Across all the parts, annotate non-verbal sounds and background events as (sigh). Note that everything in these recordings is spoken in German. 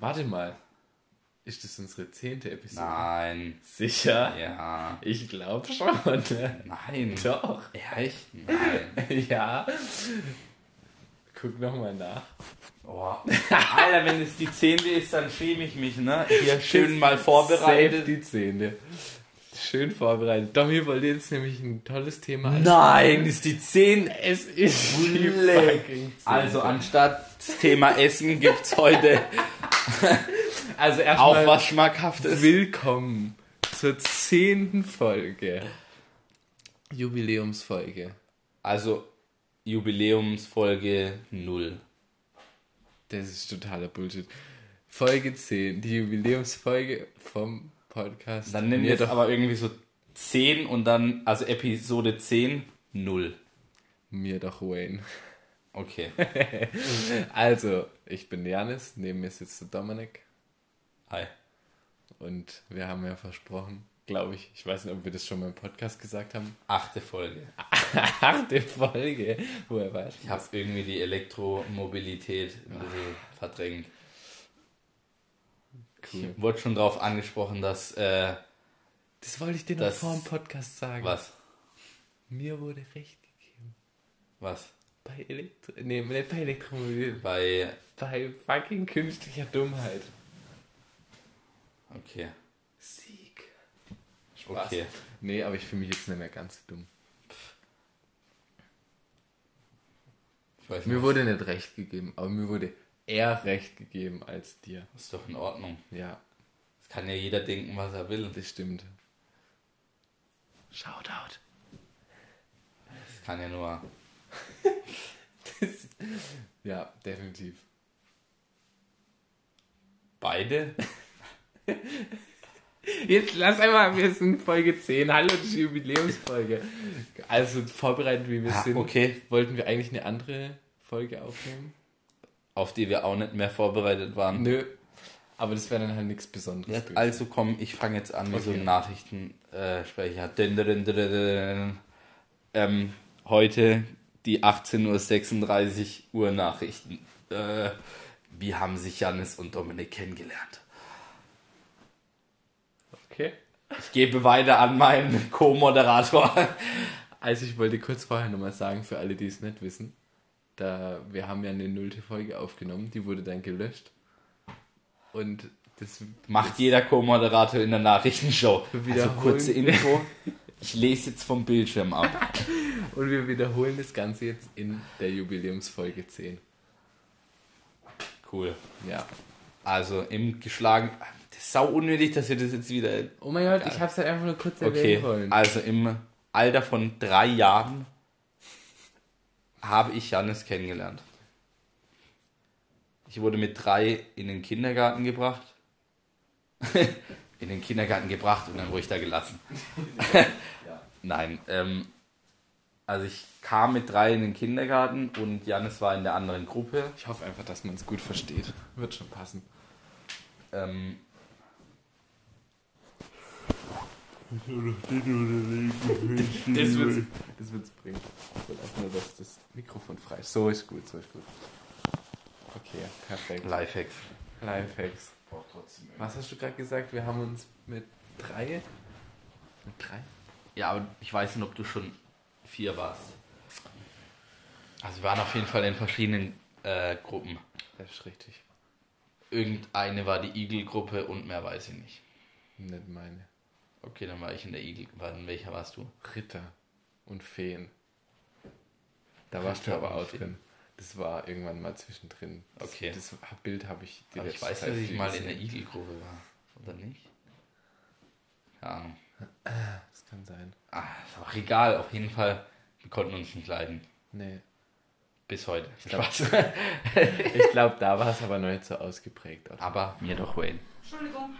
Warte mal. Ist das unsere zehnte Episode? Nein. Sicher? Ja. Ich glaube schon. Nein. Doch. Echt? Nein. (laughs) ja. Guck nochmal nach. Oh. Alter, wenn es die zehnte ist, dann schäme ich mich, ne? Hier (laughs) schön mal vorbereitet. Safe die Zehnte. Schön vorbereitet. Domi wollte jetzt nämlich ein tolles Thema. Nein, ist die 10. Es ist die Bulle. fucking Zehnte. Also anstatt Thema Essen gibt's heute (laughs) also auch erstmal was Schmackhaftes. willkommen zur zehnten Folge. Jubiläumsfolge. Also Jubiläumsfolge 0. Das ist totaler Bullshit. Folge 10, die Jubiläumsfolge vom Podcast. Dann nennen Mir wir doch aber irgendwie so 10 und dann, also Episode 10, 0. mir doch Wayne. Okay. (laughs) Also, ich bin Janis, neben mir sitzt der Dominik Hi. und wir haben ja versprochen, glaube ich, ich weiß nicht, ob wir das schon mal im Podcast gesagt haben. Achte Folge. (laughs) Achte Folge. Woher weißt du? Ich habe irgendwie die Elektromobilität ein bisschen verdrängt. Cool. Ich wurde schon darauf angesprochen, dass, äh, Das wollte ich dir noch vor dem Podcast sagen. was? Mir wurde recht gegeben. Was? Bei Elektro... Nee, nicht bei Elektromobil. Bei, Bei fucking künstlicher Dummheit. okay. Sieg. Okay. Nee, aber ich fühle mich jetzt nicht mehr ganz dumm. Ich weiß Mir nicht. wurde nicht recht gegeben, aber mir wurde eher recht gegeben als dir. Das ist doch in Ordnung. Ja, Das kann ja jeder denken, was er will. das stimmt. Shoutout. Das kann ja nur. (laughs) Ja, definitiv. Beide? (laughs) Jetzt lass einmal, wir sind Folge 10. Hallo, das ist die Jubiläumsfolge. Also, vorbereitet wie wir Ah, sind, okay. wollten wir eigentlich eine andere Folge aufnehmen? Auf die wir auch nicht mehr vorbereitet waren. Nö. Aber das wäre dann halt nichts Besonderes. Gewesen. also komm, ich fange jetzt an mit so einem Okay. Nachrichtensprecher. Dun. Ähm, heute die 18.36 Uhr Nachrichten. Äh, wie haben sich Janis und Dominik kennengelernt? Okay. Ich gebe weiter an meinen Co-Moderator. Also ich wollte kurz vorher nochmal sagen, für alle, die es nicht wissen, da wir haben ja eine nullte Folge aufgenommen, die wurde dann gelöscht. Und das Macht jeder Co-Moderator in der Nachrichtenshow. Also kurze Info. (laughs) Ich lese jetzt vom Bildschirm ab. (laughs) und wir wiederholen das Ganze jetzt in der Jubiläumsfolge 10. Cool. Ja. Also im geschlagen. Das ist sau unnötig, dass wir das jetzt wieder Oh mein Gott, ich hab's halt einfach nur kurz Okay, erwähnen wollen. also im Alter von drei Jahren habe ich Janis kennengelernt. Ich wurde mit drei in den Kindergarten gebracht. (laughs) in den Kindergarten gebracht und dann wurde ich da gelassen. (laughs) Nein, ähm, also ich kam mit drei in den Kindergarten und Janis war in der anderen Gruppe. Ich hoffe einfach, dass man es gut versteht. Wird schon passen. Ähm, Das wird's, das wird's bringen. Ich will einfach nur, dass das Mikrofon frei ist. So ist gut, so ist gut. Okay, perfekt. Lifehacks. Lifehacks. Was hast du gerade gesagt? Wir haben uns mit drei? Mit drei? Ja, aber ich weiß nicht, ob du schon vier warst. Also wir waren auf jeden Fall in verschiedenen äh, Gruppen. Das ist richtig. Irgendeine war die Igel-Gruppe und mehr weiß ich nicht. Nicht meine. Okay, dann war ich in der Igel. War- In welcher warst du? Ritter und Feen. Da warst du aber auch Feen. drin. Das war irgendwann mal zwischendrin. Das, Okay. Das Bild habe ich die Aber ich weiß, Zeit dass ich mal in der gesehen. Igel-Gruppe war. Oder nicht? Keine Ahnung. Das kann sein. Ah, ist auch egal. Auf jeden Fall, wir konnten uns nicht leiden. Nee. Bis heute. glaub- Spaß. (laughs) Ich glaube, da war es aber noch nicht so ausgeprägt. Aber mir doch Wayne. Entschuldigung.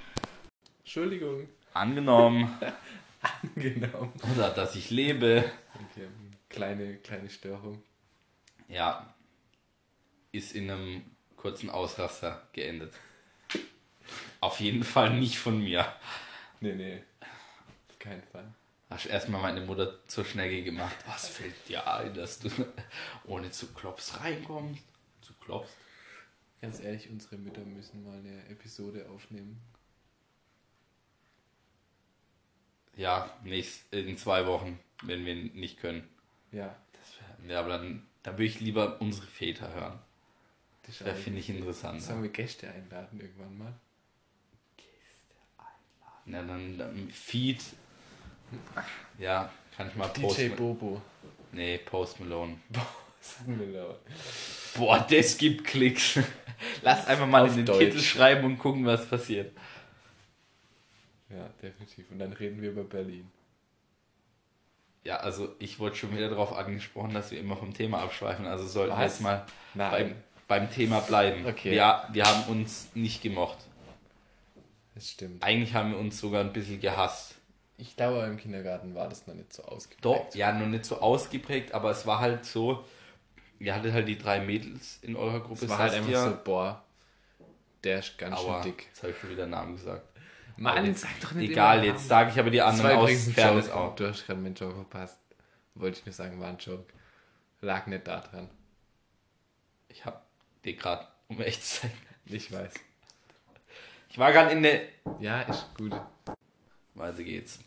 Entschuldigung. Angenommen. (laughs) genau. Oder dass ich lebe. Okay. Kleine, kleine Störung. Ja, ist in einem kurzen Ausraster geendet. Auf jeden Fall nicht von mir. Nee, nee. Auf keinen Fall. Hast erstmal meine Mutter zur Schnecke gemacht. Was fällt dir ein, dass du ohne zu Klops reinkommst? Zu Klops? Ganz ehrlich, unsere Mütter müssen mal eine Episode aufnehmen. Ja, nächst, in zwei Wochen, wenn wir nicht können. Ja. Das wär, ja, aber dann, dann würde ich lieber unsere Väter hören. Das Das finde ich interessant. Sollen wir Gäste einladen irgendwann mal? Na, dann, dann Feed. Ja, kann ich mal Post DJ Bobo. Nee, Post Malone. (laughs) Wir laut. Boah, das gibt Klicks. (laughs) Lass einfach mal Auf in den Deutsch. Titel schreiben und gucken, was passiert. Ja, definitiv. Und dann reden wir über Berlin. Ja, also ich wurde schon wieder darauf angesprochen, dass wir immer vom Thema abschweifen. Also sollten wir jetzt mal Nein. beim, beim Thema bleiben. Okay. Ja, wir haben uns nicht gemocht. Das stimmt. Eigentlich haben wir uns sogar ein bisschen gehasst. Ich glaube, im Kindergarten war das noch nicht so ausgeprägt. Doch, ja, noch nicht so ausgeprägt, aber es war halt so, ihr hattet halt die drei Mädels in eurer Gruppe. Es war halt einfach so, boah, der ist ganz Aua, schön dick. Jetzt habe ich schon wieder einen Namen gesagt. Mann, Aber sag doch nicht Egal, jetzt sage ich aber die anderen aus Fairness Joke. auch. Du hast gerade meinen Joke verpasst. Wollte ich nur sagen, war ein Joke. Lag nicht da dran. Ich habe dir gerade, um echt zu sein. Ich weiß. Ich war gerade in der. Ja, ist gut. Weiter geht's.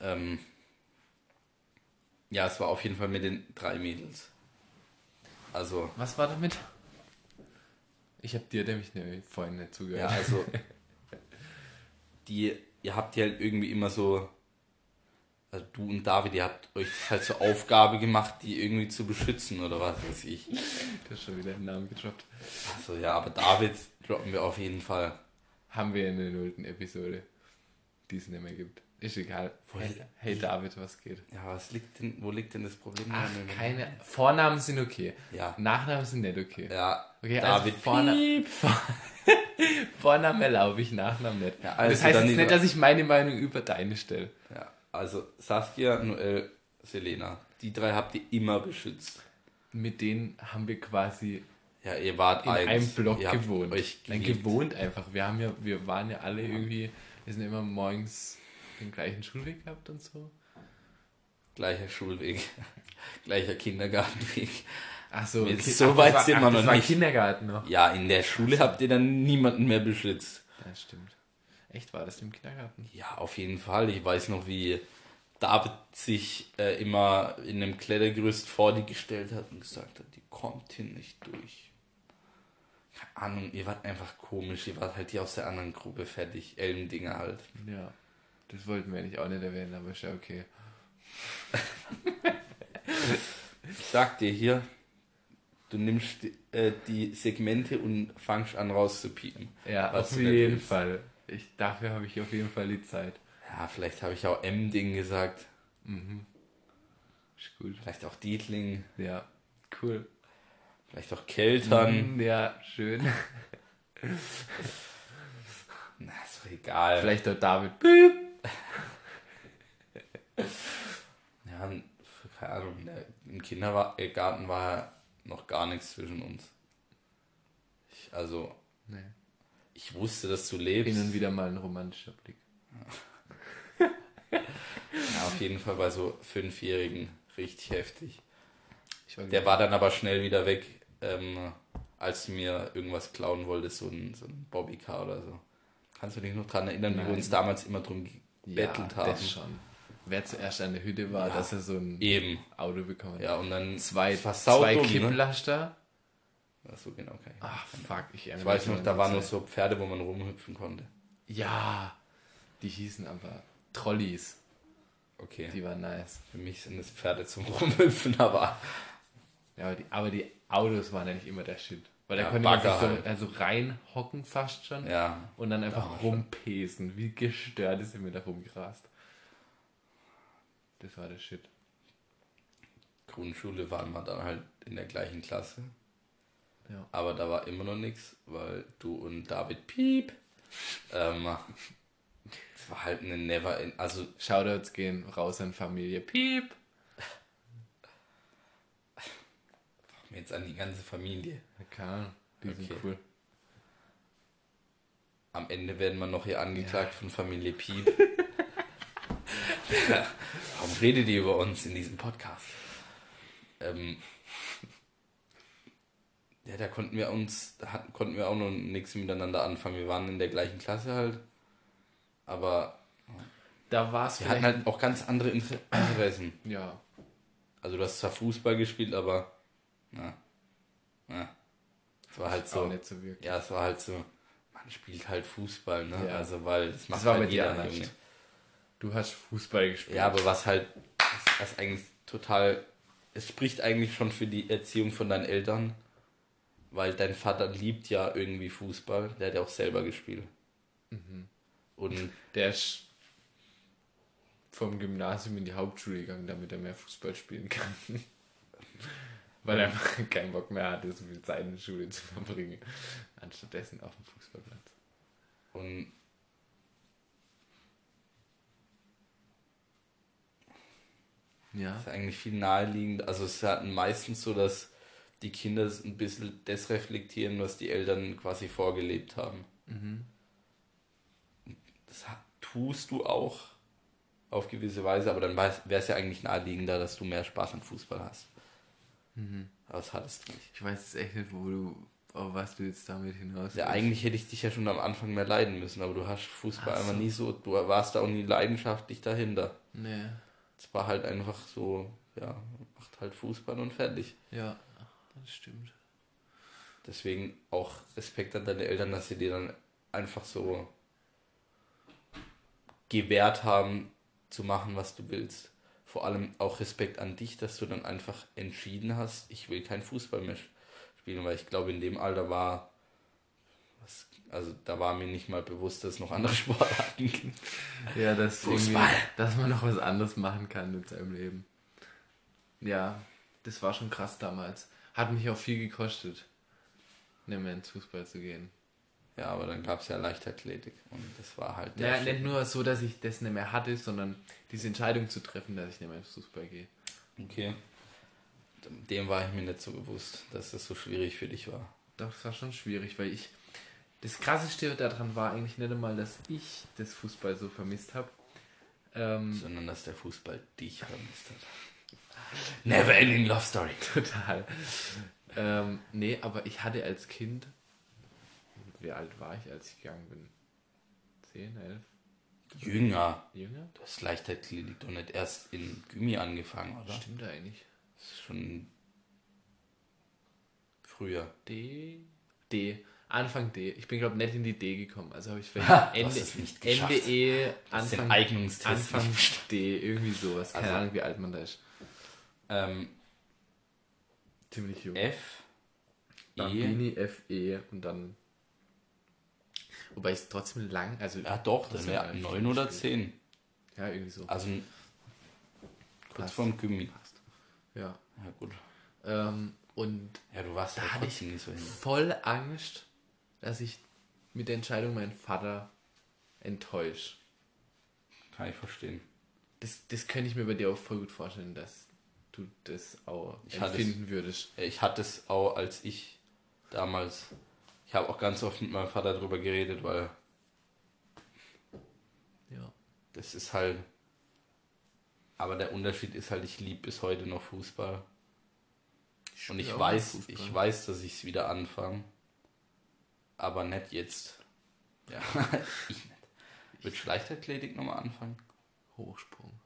Ähm, ja, es war auf jeden Fall mit den drei Mädels. Also, Was war damit? Ich habe dir nämlich ne, vorhin nicht ja, zugehört. also, (laughs) die, ihr habt die halt irgendwie immer so, also du und David, ihr habt euch das halt zur Aufgabe gemacht, die irgendwie zu beschützen oder was weiß ich. (laughs) Du hast schon wieder den Namen gedroppt. Also ja, aber David droppen wir auf jeden Fall. Haben wir in der nullten Episode, die es nicht mehr gibt. Ist egal. Hey, hey David, was geht? Ja, was liegt denn, wo liegt denn das Problem? Ach, keine. Vornamen sind okay. Ja. Nachnamen sind nicht okay. Ja, Okay, David also Vorna Piep. (laughs) Vornamen erlaube ich, Nachnamen nicht. Ja, also das heißt jetzt nicht, dass ich meine Meinung über deine stelle. Ja, also Saskia, Noel, Selena. Die drei habt ihr immer beschützt. Mit denen haben wir quasi Ja, ihr wart in eins. einem Block ihr gewohnt. Euch Nein, gewohnt einfach. Wir haben ja, wir waren ja alle irgendwie, wir sind immer morgens den gleichen Schulweg gehabt und so. Gleicher Schulweg, (laughs) gleicher Kindergartenweg. Ach so, okay. so Ach, weit das war, sind ach, wir das noch nicht. Kindergarten noch. Ja, in der Schule habt ihr dann niemanden mehr beschützt. Ja, stimmt. Echt, war das im Kindergarten? Ja, auf jeden Fall. Ich weiß noch, wie David sich äh, immer in einem Klettergerüst vor die gestellt hat und gesagt hat, die kommt hier nicht durch. Keine Ahnung, ihr wart einfach komisch. Ihr wart halt die aus der anderen Gruppe fertig. Ellendinger halt. Ja. Das wollten wir nicht auch nicht erwähnen, aber ist ja okay. Ich sag dir hier, du nimmst äh, die Segmente und fangst an rauszupiepen. Ja, auf jeden. Fall. Ich, dafür habe ich auf jeden Fall die Zeit. Ja, vielleicht habe ich auch M-Ding gesagt. Ist gut. Vielleicht auch Dietling. Ja, cool. Vielleicht auch Keltern. Mm, Ja, schön. (laughs) Na, ist doch egal. Vielleicht auch David. Ja, n- keine Ahnung, der- im Kindergarten war ja noch gar nichts zwischen uns. Ich, also, Nee. Ich wusste, dass du lebst. Hin und wieder mal ein romantischer Blick. (laughs) Ja, auf jeden Fall bei so Fünfjährigen richtig heftig. Der war dann aber schnell wieder weg, ähm, als du mir irgendwas klauen wolltest, so ein, so ein Bobbycar oder so. Kannst du dich noch dran erinnern, wie wir Nein. uns damals immer drum ja, gebettelt haben? das schon. Wer zuerst an der Hütte war, Ja. dass er so ein Eben. Auto bekommen hat. Ja, und dann Zwei, zwei dumm, ne? Kipplaster. Ach so, genau, okay. Ach, fuck. Ich, Ich weiß noch, da waren noch so Pferde, wo man rumhüpfen konnte. Ja, die hießen aber Trolleys. Okay. Die waren nice. Für mich sind es Pferde zum (laughs) Rumhüpfen, aber Ja, aber die, aber die Autos waren ja nicht immer der Shit. Weil da Ja, konnte man sich Bagger so halt. also reinhocken fast schon. ja. Und dann einfach rumpesen. Wie gestört ist mir da rumgerast. Das war der Shit. Grundschule waren wir dann halt in der gleichen Klasse. Ja. Aber da war immer noch nichts, weil du und David Piep. Ähm, es war halt eine Never in. Also, Shoutouts gehen raus an Familie. Piep. jetzt an die ganze Familie. Keine Ahnung. Die sind Okay. cool. Am Ende werden wir noch hier angeklagt von Familie Piep. (laughs) Warum redet ihr über uns in diesem Podcast? Ähm, Ja, da konnten wir uns, da hatten, konnten wir auch noch nichts miteinander anfangen. Wir waren in der gleichen Klasse halt. Aber Da war es wir hatten halt auch ganz andere Inter Interessen. Ja. Also du hast zwar Fußball gespielt, aber na, na. Es war halt so. So wirklich. Ja, es war halt so, man spielt halt Fußball, ne? Ja. Also weil das macht war halt dir jeder anders. Junge. Du hast Fußball gespielt. Ja, aber was halt, was, was eigentlich total, es spricht eigentlich schon für die Erziehung von deinen Eltern, weil dein Vater liebt ja irgendwie Fußball, der hat ja auch selber gespielt. Mhm. Und Der ist vom Gymnasium in die Hauptschule gegangen, damit er mehr Fußball spielen kann. (laughs) Weil er einfach (laughs) keinen Bock mehr hatte, so viel Zeit in der Schule zu verbringen. Anstattdessen auf dem Fußballplatz. Und Ja. Das ist eigentlich viel naheliegend. Also es ist halt meistens so, dass die Kinder ein bisschen das reflektieren, was die Eltern quasi vorgelebt haben. Das ha- tust du auch auf gewisse Weise, aber dann wäre es ja eigentlich naheliegender, dass du mehr Spaß an Fußball hast. Aber das hattest du nicht. Ich weiß jetzt echt nicht, wo du, auf was du jetzt damit hinaus Ja, eigentlich hätte ich dich ja schon am Anfang mehr leiden müssen, aber du hast Fußball Ach einfach so. nie so, du warst da auch nie leidenschaftlich dahinter. Nee. Es war halt einfach so, ja, macht halt Fußball und fertig. Ja, das stimmt. Deswegen auch Respekt an deine Eltern, dass sie dir dann einfach so gewährt haben, zu machen, was du willst. Vor allem auch Respekt an dich, dass du dann einfach entschieden hast, ich will kein Fußball mehr spielen, weil ich glaube, in dem Alter war, was, also da war mir nicht mal bewusst, dass es noch andere (laughs) Sportarten gibt. Ja, dass, dass man noch was anderes machen kann in seinem Leben. Ja, das war schon krass damals. Hat mich auch viel gekostet, nicht mehr ins Fußball zu gehen. Ja, aber dann gab es ja Leichtathletik und das war halt der Ja, Shit. nicht nur so, dass ich das nicht mehr hatte, sondern diese Entscheidung zu treffen, dass ich nicht mehr ins Fußball gehe. Okay. Dem war ich mir nicht so bewusst, dass das so schwierig für dich war. Doch, das war schon schwierig, weil ich. Das krasseste daran war eigentlich nicht einmal, dass ich das Fußball so vermisst habe. Ähm, sondern dass der Fußball dich vermisst hat. Never ending love story. (laughs) total. Ähm, nee, aber ich hatte als Kind. Wie alt war ich, als ich gegangen bin? 10, 11? Jünger. Jünger? Du hast Leichtathletik doch nicht erst in Gymi angefangen, oder? Stimmt eigentlich. Das ist schon früher. D. D. Anfang D. Ich bin, glaube nicht in die D gekommen. Also habe ich vielleicht Ha, Ende, nicht Ende geschafft. E, Anfang, Anfang D. Irgendwie sowas. Keine Also- Ahnung, wie alt man da ist. Ähm, Ziemlich jung. F, E, Bambini, FE und dann. Wobei ich es trotzdem lang, also. ja doch, trotzdem wäre lang 9 oder gespielt. 10. Ja, irgendwie so. Also kurz Passt. vorm Gymi. Ja. Ja gut. Ähm, und Ja, du warst Da ja hatte ich nicht so hin. voll Angst, dass ich mit der Entscheidung meinen Vater enttäusche. Kann ich verstehen. Das, das könnte ich mir bei dir auch voll gut vorstellen, dass du das auch Ich hatte empfinden würdest. Ja, Ich hatte es auch, als ich damals. Ich habe auch ganz oft mit meinem Vater darüber geredet, weil Ja. das ist halt. Aber der Unterschied ist halt, ich liebe bis heute noch Fußball. Und ich spiele auch weiß, ich weiß, dass ich es wieder anfange. Aber nicht jetzt. Ja, (laughs) ich nicht. Willst du Leichtathletik nochmal anfangen? Hochsprung.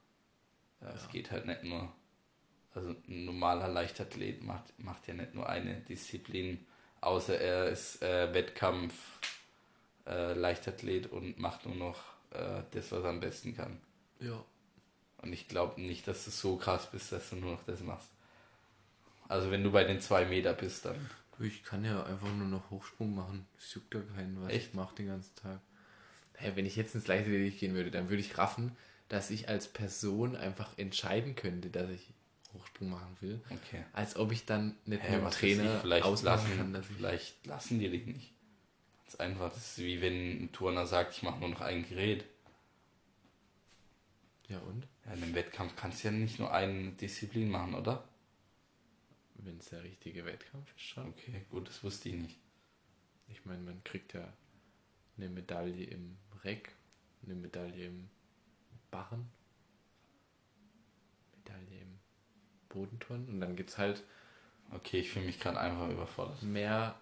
Ja, es geht halt nicht nur. Also ein normaler Leichtathlet macht, macht ja nicht nur eine Disziplin, außer er ist äh, Wettkampf äh, Leichtathlet und macht nur noch äh, das, was er am besten kann. Ja. Und ich glaube nicht, dass du so krass bist, dass du nur noch das machst. Also wenn du bei den zwei Meter bist, dann. Ich kann ja einfach nur noch Hochsprung machen. Es juckt ja keinen, was Echt? ich mache den ganzen Tag. Hey, wenn ich jetzt ins Leichtathletik gehen würde, dann würde ich raffen, dass ich als Person einfach entscheiden könnte, dass ich Hochsprung machen will. Okay. Als ob ich dann nicht Hä, mit dem Trainer ich, vielleicht ausmachen lassen, kann, ich... vielleicht lassen die dich nicht. Das ist einfach, das ist wie wenn ein Turner sagt, ich mache nur noch ein Gerät. Ja und? Ja, in einem Wettkampf kannst du ja nicht nur eine Disziplin machen, oder? Wenn es der richtige Wettkampf ist schon. Okay, gut, das wusste ich nicht. Ich meine, man kriegt ja eine Medaille im Reck, eine Medaille im Barren, Medaille im Bodenturnen und dann gibt es halt Okay, ich fühle mich gerade einfach überfordert. Mehr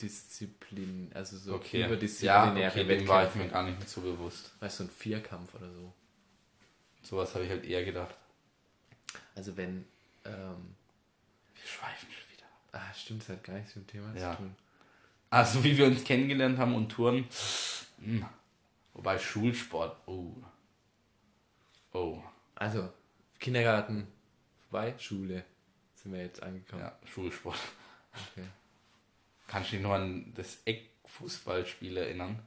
Disziplin, also so Okay. Ja, überdisziplinäre okay, dem war ich mir gar nicht mehr so bewusst. Weißt du, ein Vierkampf oder so. Sowas habe ich halt eher gedacht. Also wenn, ähm, Wir schweifen schon wieder. ah, stimmt, das hat gar nichts mit dem Thema Ja. zu tun. Also wie wir uns kennengelernt haben und Touren. Hm. Wobei Schulsport. Oh. Oh. Also, Kindergarten vorbei, Schule sind wir jetzt angekommen. Ja, Schulsport. Okay. Kannst du dich noch an das Eckfußballspiel erinnern?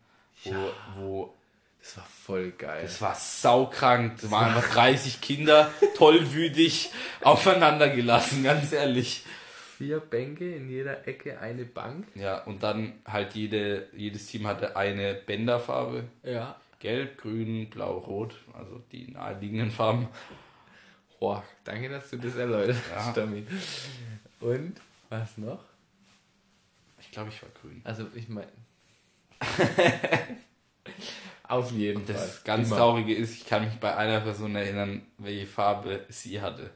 Wo, Ja. wo Das war voll geil. das war saukrank. Das waren einfach 30 Kinder, (laughs) tollwütig, aufeinander gelassen, ganz ehrlich. Vier Bänke, in jeder Ecke eine Bank. Ja, und dann halt jede, jedes Team hatte eine Bänderfarbe. Ja. Gelb, grün, blau, rot. Also die naheliegenden Farben. Boah, danke, dass du das erläutert Ja. hast, Tommy. Und, was noch? Ich glaube, ich war grün. Also, ich meine... (laughs) Auf jeden Und Fall. das ganz Immer. Traurige ist, ich kann mich bei einer Person erinnern, welche Farbe sie hatte.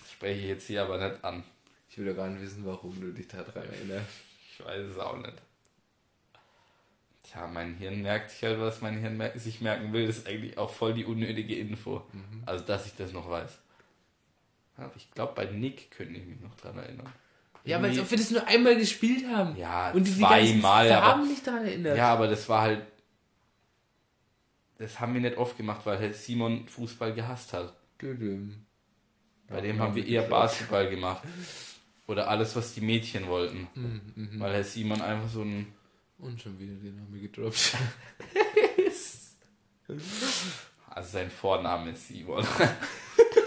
Das spreche ich jetzt hier aber nicht an. Ich will doch gar nicht wissen, warum du dich daran erinnerst. Ich weiß es auch nicht. Tja, mein Hirn merkt sich halt, was mein Hirn mer sich merken will. Das ist eigentlich auch voll die unnötige Info. Mhm. Also, dass ich das noch weiß. Ich glaube, bei Nick könnte ich mich noch dran erinnern. Ja, Irgendwie- ob wir das nur einmal gespielt haben. Ja, und zweimal, aber- Farben nicht daran erinnert. Ja, aber das war halt. Das haben wir nicht oft gemacht, weil halt Simon Fußball gehasst hat. Düdüm. Bei Ja, dem ja, haben wir eher. Basketball gemacht. Oder alles, was die Mädchen wollten. Mhm, Weil Herr Simon einfach so ein. Und schon wieder den haben wir gedroppt. (laughs) Also sein Vorname ist Simon. (laughs)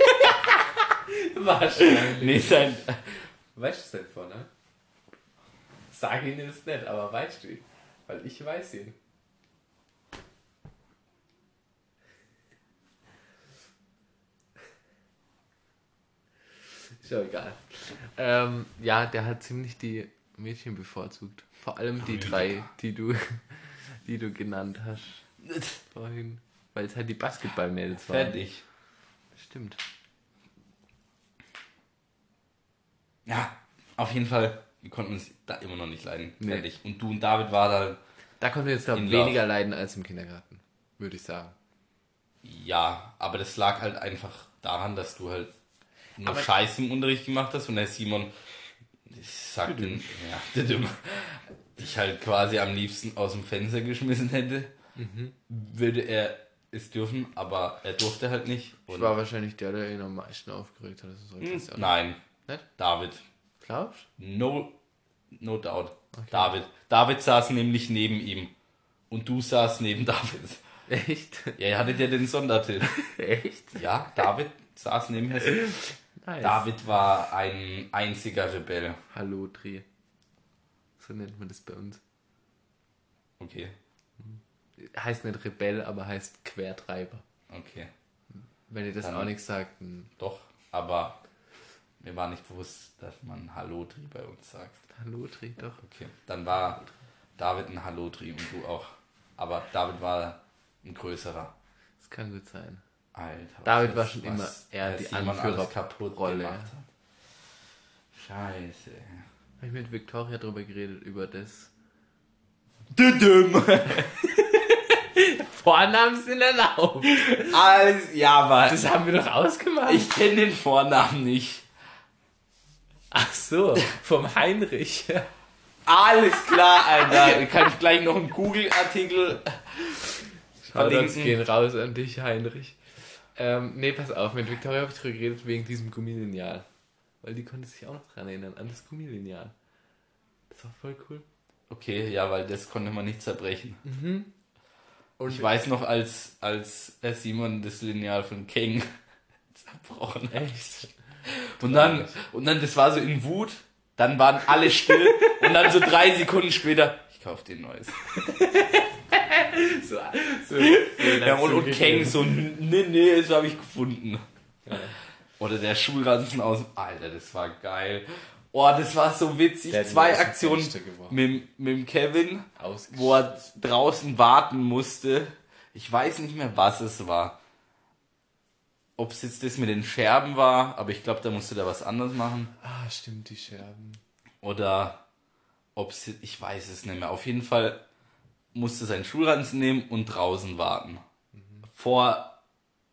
(laughs) Wahrscheinlich. nee, sein. Weißt du es von, ne? Sag ihn jetzt nicht, aber weißt du ihn? Weil ich weiß ihn. Ist ja egal. Ähm, ja, der hat ziemlich die Mädchen bevorzugt. Vor allem die drei, die du, (laughs) die du genannt hast vorhin. Weil es halt die Basketballmädels waren. Fertig. Stimmt. Ja, auf jeden Fall. Wir konnten uns da immer noch nicht leiden. Nee. Fertig. Und du und David war da. Da konnten wir jetzt glaub, In weniger leiden als im Kindergarten. Würde ich sagen. Ja, aber das lag halt einfach daran, dass du halt nur Aber- Scheiße im Unterricht gemacht hast und der Simon, ich sag den, ja, (laughs) dich halt quasi am liebsten aus dem Fenster geschmissen hätte. Mhm. Würde er es dürfen, aber er durfte halt nicht. Ich war wahrscheinlich der, der ihn am meisten aufgeregt hat. Das ist Hm, richtig. Nein, Nicht? David. Glaubst No, no doubt. David. David saß nämlich neben ihm. Und du saßt neben David. Echt? Ja, ihr hattet ja den Sondertitel. (laughs) Echt? Ja, David saß neben Hessen. Nice. David war ein einziger Rebell. Hallo, Dreh. So nennt man das bei uns. Okay, Heißt nicht Rebell, aber heißt Quertreiber. okay. Wenn ihr das Dann- auch nicht sagt, dann Doch, aber mir war nicht bewusst, dass man Hallotri bei uns sagt. Hallo, Dreh doch. Okay, dann war David ein Hallotri und du auch. Aber David war ein größerer. Das kann gut sein. Alter. David war schon immer eher die Anführerrolle. kaputt gemacht hat. Scheiße. Habe ich mit Victoria drüber geredet, über das. Düdüm. (laughs) Vornamen sind erlaubt. Alles, ja, aber Das haben wir doch ausgemacht. ich kenne den Vornamen nicht. Ach so, vom Heinrich. Alles klar, Alter. Kann ich gleich noch einen Google-Artikel Shoutouts gehen raus an dich, Heinrich. Ähm, nee, pass auf, mit Victoria habe ich drüber geredet wegen diesem Gummilineal. Weil die konnte sich auch noch dran erinnern, an das Gummilineal. Das war voll cool. Okay, ja, weil das konnte man nicht zerbrechen. Und Ich weiß noch, als, als Simon das Lineal von King (laughs) zerbrochen hat. Echt? Und dann, und dann, das war so in Wut, dann waren alle still und dann so drei Sekunden später, ich kauf dir ein neues. (laughs) So, so, Ja, und, und Kang so, nee, nee, das habe ich gefunden. Oder der Schulranzen aus dem, Alter, das war geil. Oh, das war so witzig. Der Zwei Aktionen mit, mit Kevin, wo er draußen warten musste. Ich weiß nicht mehr, was es war. Ob es jetzt das mit den Scherben war, aber ich glaube, da musste da was anderes machen. Ah, stimmt, die Scherben. Oder ob es, ich weiß es nicht mehr. Auf jeden Fall musste seinen Schulranzen nehmen und draußen warten. Vor,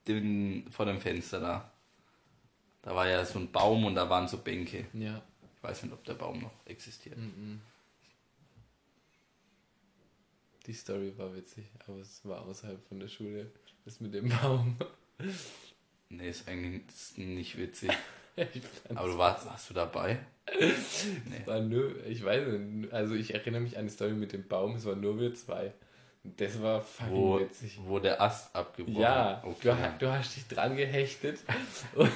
dem, vor dem Fenster da. Da war ja so ein Baum und da waren so Bänke. Ja. Ich weiß nicht, ob der Baum noch existiert. Die Story war witzig, aber es war außerhalb von der Schule. Das mit dem Baum. Nee, ist eigentlich nicht witzig. (laughs) Aber du warst, warst du dabei? (laughs) war nur, ich weiß nicht, also ich erinnere mich an die Story mit dem Baum, es waren nur wir zwei. Das war fucking Wo, witzig. wo der Ast abgebrochen Ja, okay. du, du hast dich dran gehechtet (laughs) und,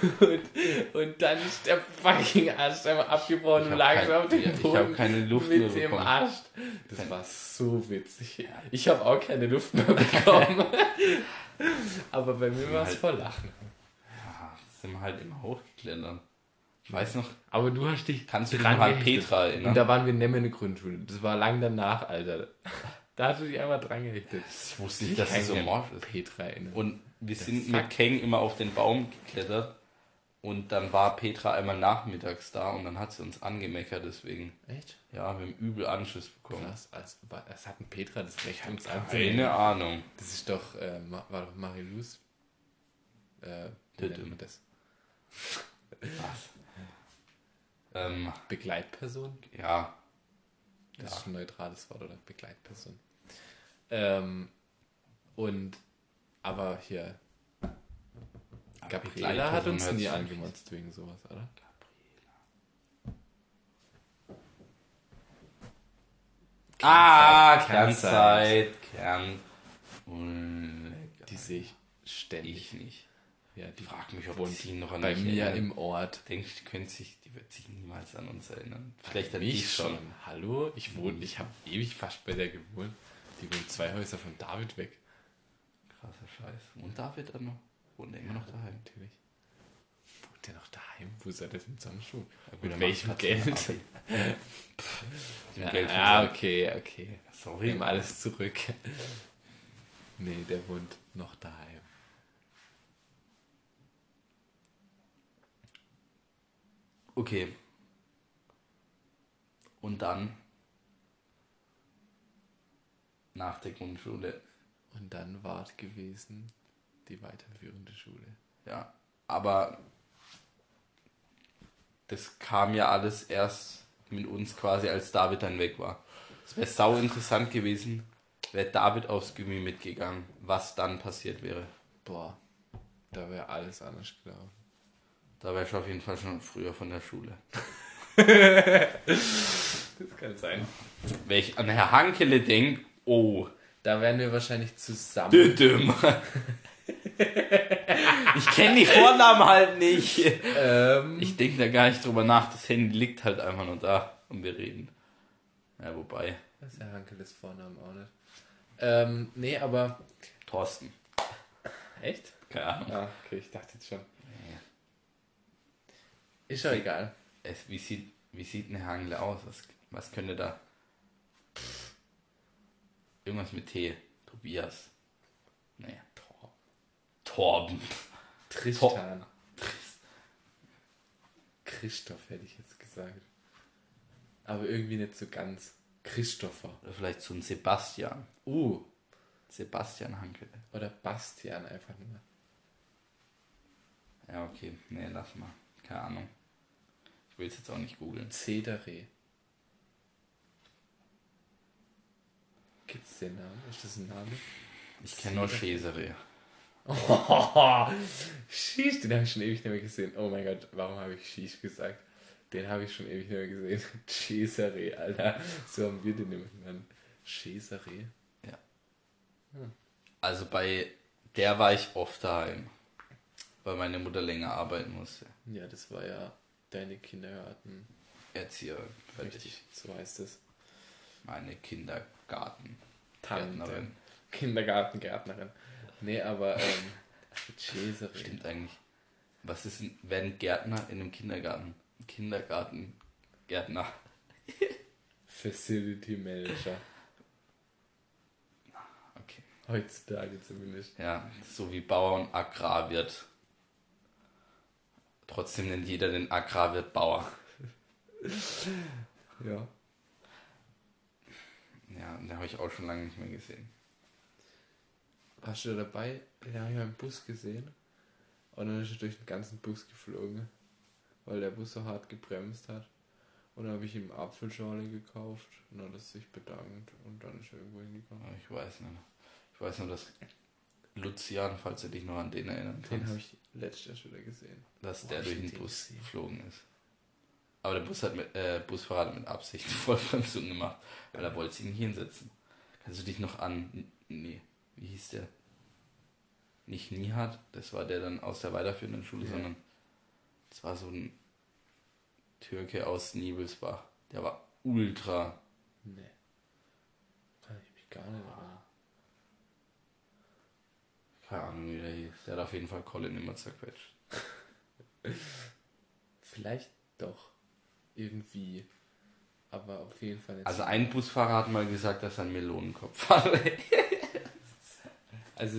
und dann ist der fucking Arsch einmal abgebrochen und hab lag kein- so auf dem ja, ich Boden hab keine Luft mit mehr dem bekommen. Arsch. Das war so witzig. Ich habe auch keine Luft mehr bekommen. Aber bei mir war es halt- voll Lachen. Sind wir halt immer hochgeklettert. Ich weiß noch, Aber du hast dich kannst du dich noch an. Petra erinnern? Und da waren wir nicht mehr in der Grundschule. Das war lang danach, Alter. Da hast du dich einmal dran gehechtet. ich wusste nicht, dass sie so morsch ist. Petra erinnern. Und wir sind fuck. mit Keng immer auf den Baum geklettert. Und dann war Petra einmal nachmittags da und dann hat sie uns angemeckert deswegen. Echt? Ja, wir haben übel Anschiss bekommen. Krass. Also, war- das hat ein Petra das Recht, uns anzunehmen. Keine Ahnung. Das ist doch, äh, war doch Marilus. Äh, das? Was? Ähm, Begleitperson? ja, Das Ja. ist ein neutrales Wort, oder? Begleitperson. Ähm, und, aber hier, Gabriela hat uns nie angemotzt wegen sowas, oder? Ah, Kernzeit. Kernzeit. Kern. Unlecker. Die sehe ich ständig. Ich nicht. Ja, die Ich frage mich, ob sie noch an bei mir erinnert. im Ort. Denkst du, sich, die wird sich niemals an uns erinnern. Vielleicht an Mich schon. schon. Hallo? Ich wohne, ich habe ewig fast bei der gewohnt. Die wohnt zwei Häuser von David weg. Krasser Scheiß. Und David dann noch? Wohnt er immer noch daheim? Natürlich. Wohnt der noch daheim? Wo ist er das mit Sonnenschuh? gut, (laughs) Mit er welchem Geld? sein Dem Geld von seinem- okay, okay. Sorry. Nehmen alles zurück. Nee, der wohnt noch daheim. Okay. Und dann nach der Grundschule. Und dann war es gewesen die weiterführende Schule. Ja. Aber das kam ja alles erst mit uns quasi, als David dann weg war. Es wäre sau interessant gewesen, wäre David aufs Gummi mitgegangen, was dann passiert wäre. Boah, da wäre alles anders gelaufen. Da wäre ich auf jeden Fall schon früher von der Schule. (laughs) Das kann sein. Wenn ich an Herr Hankele denke, oh, Da wären wir wahrscheinlich zusammen. Düdüm. (laughs) ich kenne die Vornamen halt nicht. Ähm, Ich denke da gar nicht drüber nach. Das Handy liegt halt einfach nur da und wir reden. Ja, wobei, das ist ja Hankeles Vornamen auch nicht. Ähm, nee, aber. Thorsten. Echt? Keine Ahnung. Ah, okay, ich dachte jetzt schon. Ist ja egal. Es, wie, sieht, wie sieht eine Hangle aus? Was, was könnte da? Irgendwas mit T. Tobias. Nee. Tor. Torben. Tristan. Christoph hätte ich jetzt gesagt. Aber irgendwie nicht so ganz. Christopher. Oder vielleicht so ein Sebastian. Uh. Sebastian Hankele. Oder Bastian einfach nur. Ja, okay. Nee, lass mal. Keine Ahnung. Ich will es jetzt auch nicht googeln. Cedere. Gibt's den Namen? Ist das ein Name? Ich kenne nur Cesare. Oh, Sheesh, den habe ich schon ewig nicht mehr gesehen. Oh mein Gott, warum habe ich Sheesh gesagt? Den habe ich schon ewig nicht mehr gesehen. (laughs) Cesare, Alter. So haben wir den immer genannt. Cesare? Also bei der war ich oft daheim. Weil meine Mutter länger arbeiten musste. Ja, das war ja deine Kindergarten. Erzieher. Fertig. Richtig, so heißt es. Meine Kindergarten. Gärtnerin. Kindergartengärtnerin. Nee, aber ähm. (laughs) Stimmt eigentlich. Was ist ein, wenn Gärtner in einem Kindergarten? Kindergartengärtner. (laughs) Facility Manager. Okay. Heutzutage zumindest. Ja, so wie Bauer und Agrarwirt. Trotzdem nennt jeder den Agrarwirt Bauer. (laughs) Ja. Ja, den habe ich auch schon lange nicht mehr gesehen. Warst du da dabei? Den habe ich mal im Bus gesehen. Und dann ist er durch den ganzen Bus geflogen. Weil der Bus so hart gebremst hat. Und dann habe ich ihm Apfelschorle gekauft. Und dann hat er sich bedankt. Und dann ist er irgendwo hingegangen. Aber Ich weiß nicht. Ich weiß nur, dass Lucian, falls du dich noch an den erinnern Den kannst, habe ich letztes Jahr wieder gesehen. dass Wo der durch den den Bus gesehen? geflogen ist. Aber der Bus hat mit, äh, Busfahrer hat mit Absicht (laughs) Vollbremsung gemacht, weil er wollte sich nicht hinsetzen. Kannst du dich noch an. Nee, wie hieß der? Nicht Nihat, das war der dann aus der weiterführenden Schule, Ja. sondern das war so ein Türke aus Nibelsbach. Der war ultra. Nee. Kann ich mich gar nicht erinnern. Keine Ahnung, wie der hieß. Der hat auf jeden Fall Colin immer zerquetscht. (laughs) Vielleicht doch. Irgendwie. Aber auf jeden Fall nicht. Also ein Busfahrer hat mal gesagt, dass er einen Melonenkopf hatte. (laughs) Also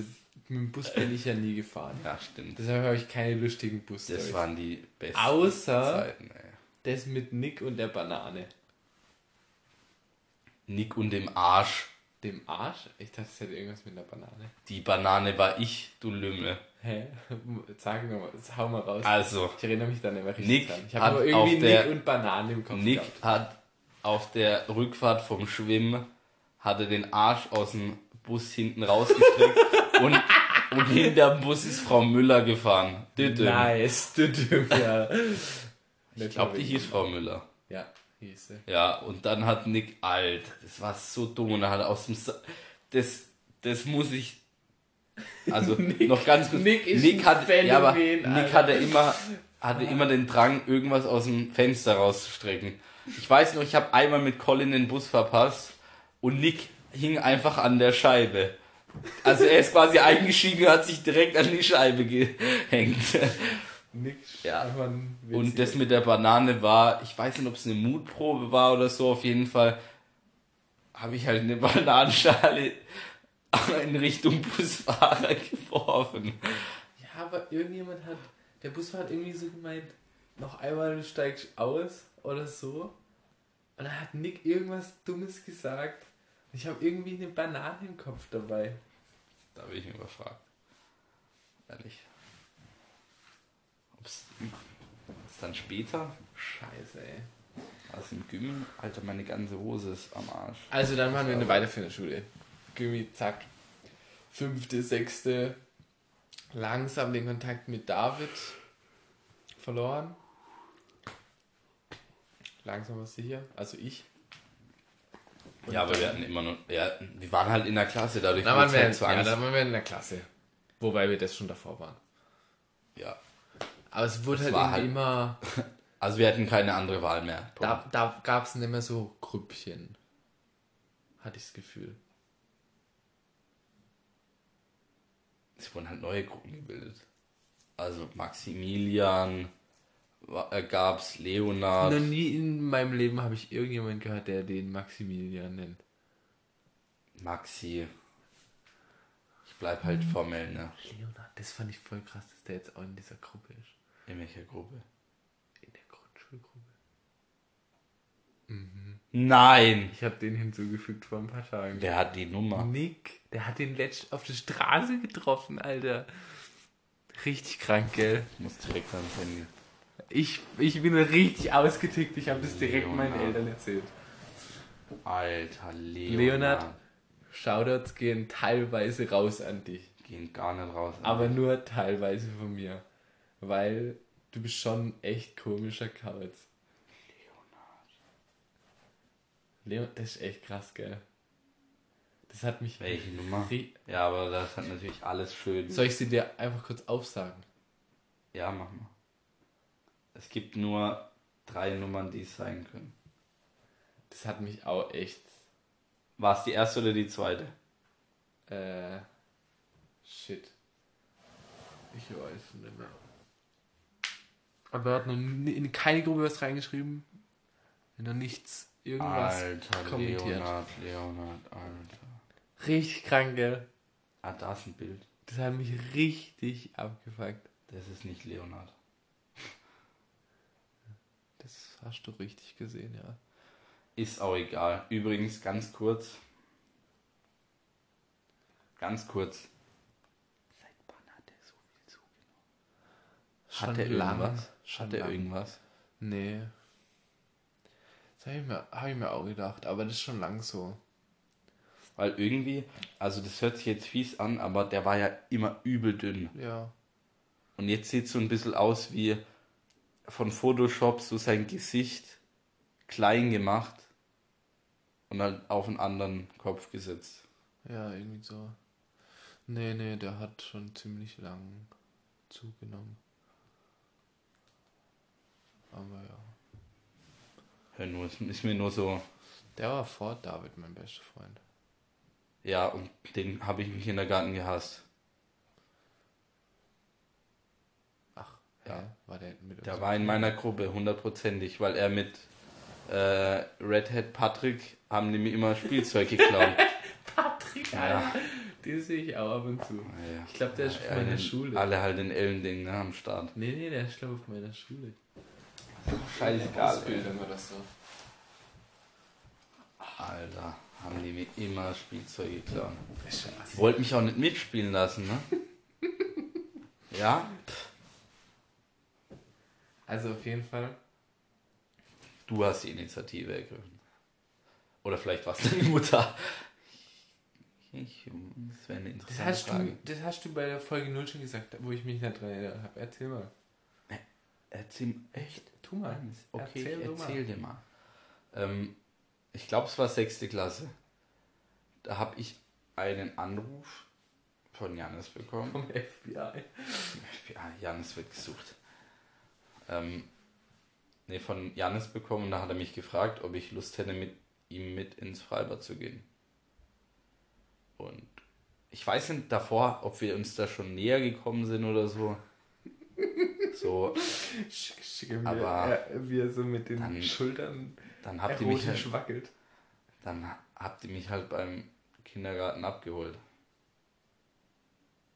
mit dem Bus bin ich ja nie gefahren. ja, stimmt. Deshalb habe ich keine lustigen bus Das waren die besten Außer- Zeiten, ey. Das mit Nick und der Banane. Nick und dem Arsch. Dem Arsch? Ich dachte, es hätte irgendwas mit der Banane. Die Banane war ich, du Lümmel. Hä? Sag mir mal, hau mal raus. Also, Ich erinnere mich dann immer richtig Nick dran. Ich habe aber irgendwie auf Nick der- und Banane im Kopf Nick gehabt. hat auf der Rückfahrt vom Schwimmen hatte den Arsch aus dem Bus hinten rausgestreckt (laughs) und, und hinterm Bus ist Frau Müller gefahren. Düdüm. Nice, du dumm, ja. Ich glaube, die hieß Frau Müller. Ja, hieß. Ja, und dann hat Nick, Alter, das war so dumm. Und er hat aus dem. Sa das, das muss ich. Also, (laughs) noch ganz kurz. Nick ist ein hat, ja, aber Phänomen, Nick Alter. hatte immer, hatte immer den Drang, irgendwas aus dem Fenster rauszustrecken. Ich weiß noch, ich habe einmal mit Colin den Bus verpasst und Nick hing einfach an der Scheibe. Also er ist quasi eingestiegen und hat sich direkt an die Scheibe gehängt. Nick Ja. Und das mit der Banane war, ich weiß nicht, ob es eine Mutprobe war oder so, auf jeden Fall habe ich halt eine (laughs) Bananenschale in Richtung Busfahrer (laughs) geworfen. Ja, aber irgendjemand hat, der Busfahrer hat irgendwie so gemeint, noch einmal du steigst aus oder so. Und dann hat Nick irgendwas Dummes gesagt. Ich habe irgendwie eine Banane im Kopf dabei. Da bin ich überfragt. Ehrlich. Ob's was dann später? Scheiße, ey. Was im Gym? Alter, meine ganze Hose ist am Arsch. Also dann waren wir in der weiterführenden Schule. Gummi, zack. Fünfte, sechste. Langsam den Kontakt mit David verloren. Langsam aber sicher. Also ich. Und Ja, aber wir hatten immer noch, ja, wir waren halt in der Klasse, dadurch wird's waren, wir, halt ja, waren wir in der Klasse. Wobei wir das schon davor waren. ja. Aber es wurde Es halt, irgendwie immer. (laughs) Also wir hatten keine andere Wahl mehr. Da, da gab es nicht mehr so Grüppchen. Hatte ich das Gefühl. es wurden halt neue Gruppen gebildet. Also Maximilian äh, gab's, Leonard. Noch nie in meinem Leben habe ich irgendjemanden gehört, der den Maximilian nennt. Maxi. Ich bleib halt formell, ne? Leonard, das fand ich voll krass, dass der jetzt auch in dieser Gruppe ist. In welcher Gruppe? In der Grundschulgruppe. Nein! Ich habe den hinzugefügt vor ein paar Tagen. Wer hat die Nummer? Nick, der hat den letzt auf der Straße getroffen, Alter. Richtig krank, gell? Ich muss direkt ans Handy. Ich, ich bin richtig ausgetickt. Ich habe das direkt meinen Leonard. Eltern erzählt. Alter, Leonard. Leonard. Shoutouts gehen teilweise raus an dich. Gehen gar nicht raus. Aber nur teilweise von mir. Weil du bist schon echt komischer Kauz. Leon, das ist echt krass, gell? Das hat mich. Welche Nummer? Ja, aber das hat natürlich alles schön. Soll ich sie dir einfach kurz aufsagen? Ja, mach mal. Es gibt nur drei Nummern, die es sein können. Das hat mich auch echt. War es die erste oder die zweite? Äh. Shit. Ich weiß nicht mehr. Aber er hat noch in keine Gruppe was reingeschrieben. Noch nichts, irgendwas Alter, kommentiert. Leonard, Leonard, Alter. Richtig krank, gell? Ah, da ist ein Bild. Das hat mich richtig abgefuckt. Das ist nicht Leonard. Hast du richtig gesehen, ja. Ist auch egal. Übrigens, ganz kurz. Ganz kurz. Seit wann hat er so viel zugenommen? Hat er irgendwas? Schon Hat er irgendwas? Nee. Das habe ich, mir- hab ich mir auch gedacht, aber das ist schon lang so. Weil irgendwie, also das hört sich jetzt fies an, aber der war ja immer übel dünn. Ja. Und jetzt sieht so ein bisschen aus wie von Photoshop so sein Gesicht klein gemacht und halt auf einen anderen Kopf gesetzt. Ja, irgendwie so. Nee, nee, der hat schon ziemlich lang zugenommen. Aber ja. Ja, nur, es ist mir nur so, Der war vor David, mein bester Freund. ja, und den habe ich im Kindergarten gehasst. Ach, Ja. ja. War der mit Der uns war in meiner Gruppe, hundertprozentig, weil er mit äh, Red Hat Patrick haben die mir immer Spielzeug geklaut. (laughs) Patrick, Ja. Alter. Den sehe ich auch ab und zu. Ja. Ich glaube, der ist auf Ja, meiner Schule. Alle halt in Ellending ne, am Start. Nee, nee, der ist glaube auf meiner Schule. Scheißegal. Ausbildung oder so. Alter, haben die mir immer Spielzeug geklaut. Das. Wollt mich auch nicht mitspielen lassen, ne? (laughs) ja? Also auf jeden Fall. Du hast die Initiative ergriffen. Oder vielleicht war es deine Mutter. Ich, das wäre eine Das interessante hast, Frage. du, das hast du bei der Folge 0 schon gesagt, wo ich mich nicht dran erinnert habe. Erzähl mal. Erzähl, echt? Tu mal. Okay, Erzähl ich erzähl dir mal. Ähm, ich glaube, es war sechste Klasse. Da habe ich einen Anruf von Janis bekommen. Vom FBI. Ja, Janis wird gesucht. Ähm, ne, von Janis bekommen und da hat er mich gefragt, ob ich Lust hätte, mit ihm mit ins Freibad zu gehen. Und ich weiß nicht davor, ob wir uns da schon näher gekommen sind oder so. So, Schick, schicke mir, Aber er, wie er so mit den dann Schultern dann habt ihr mich halt, wackelt. dann habt ihr mich halt beim Kindergarten abgeholt.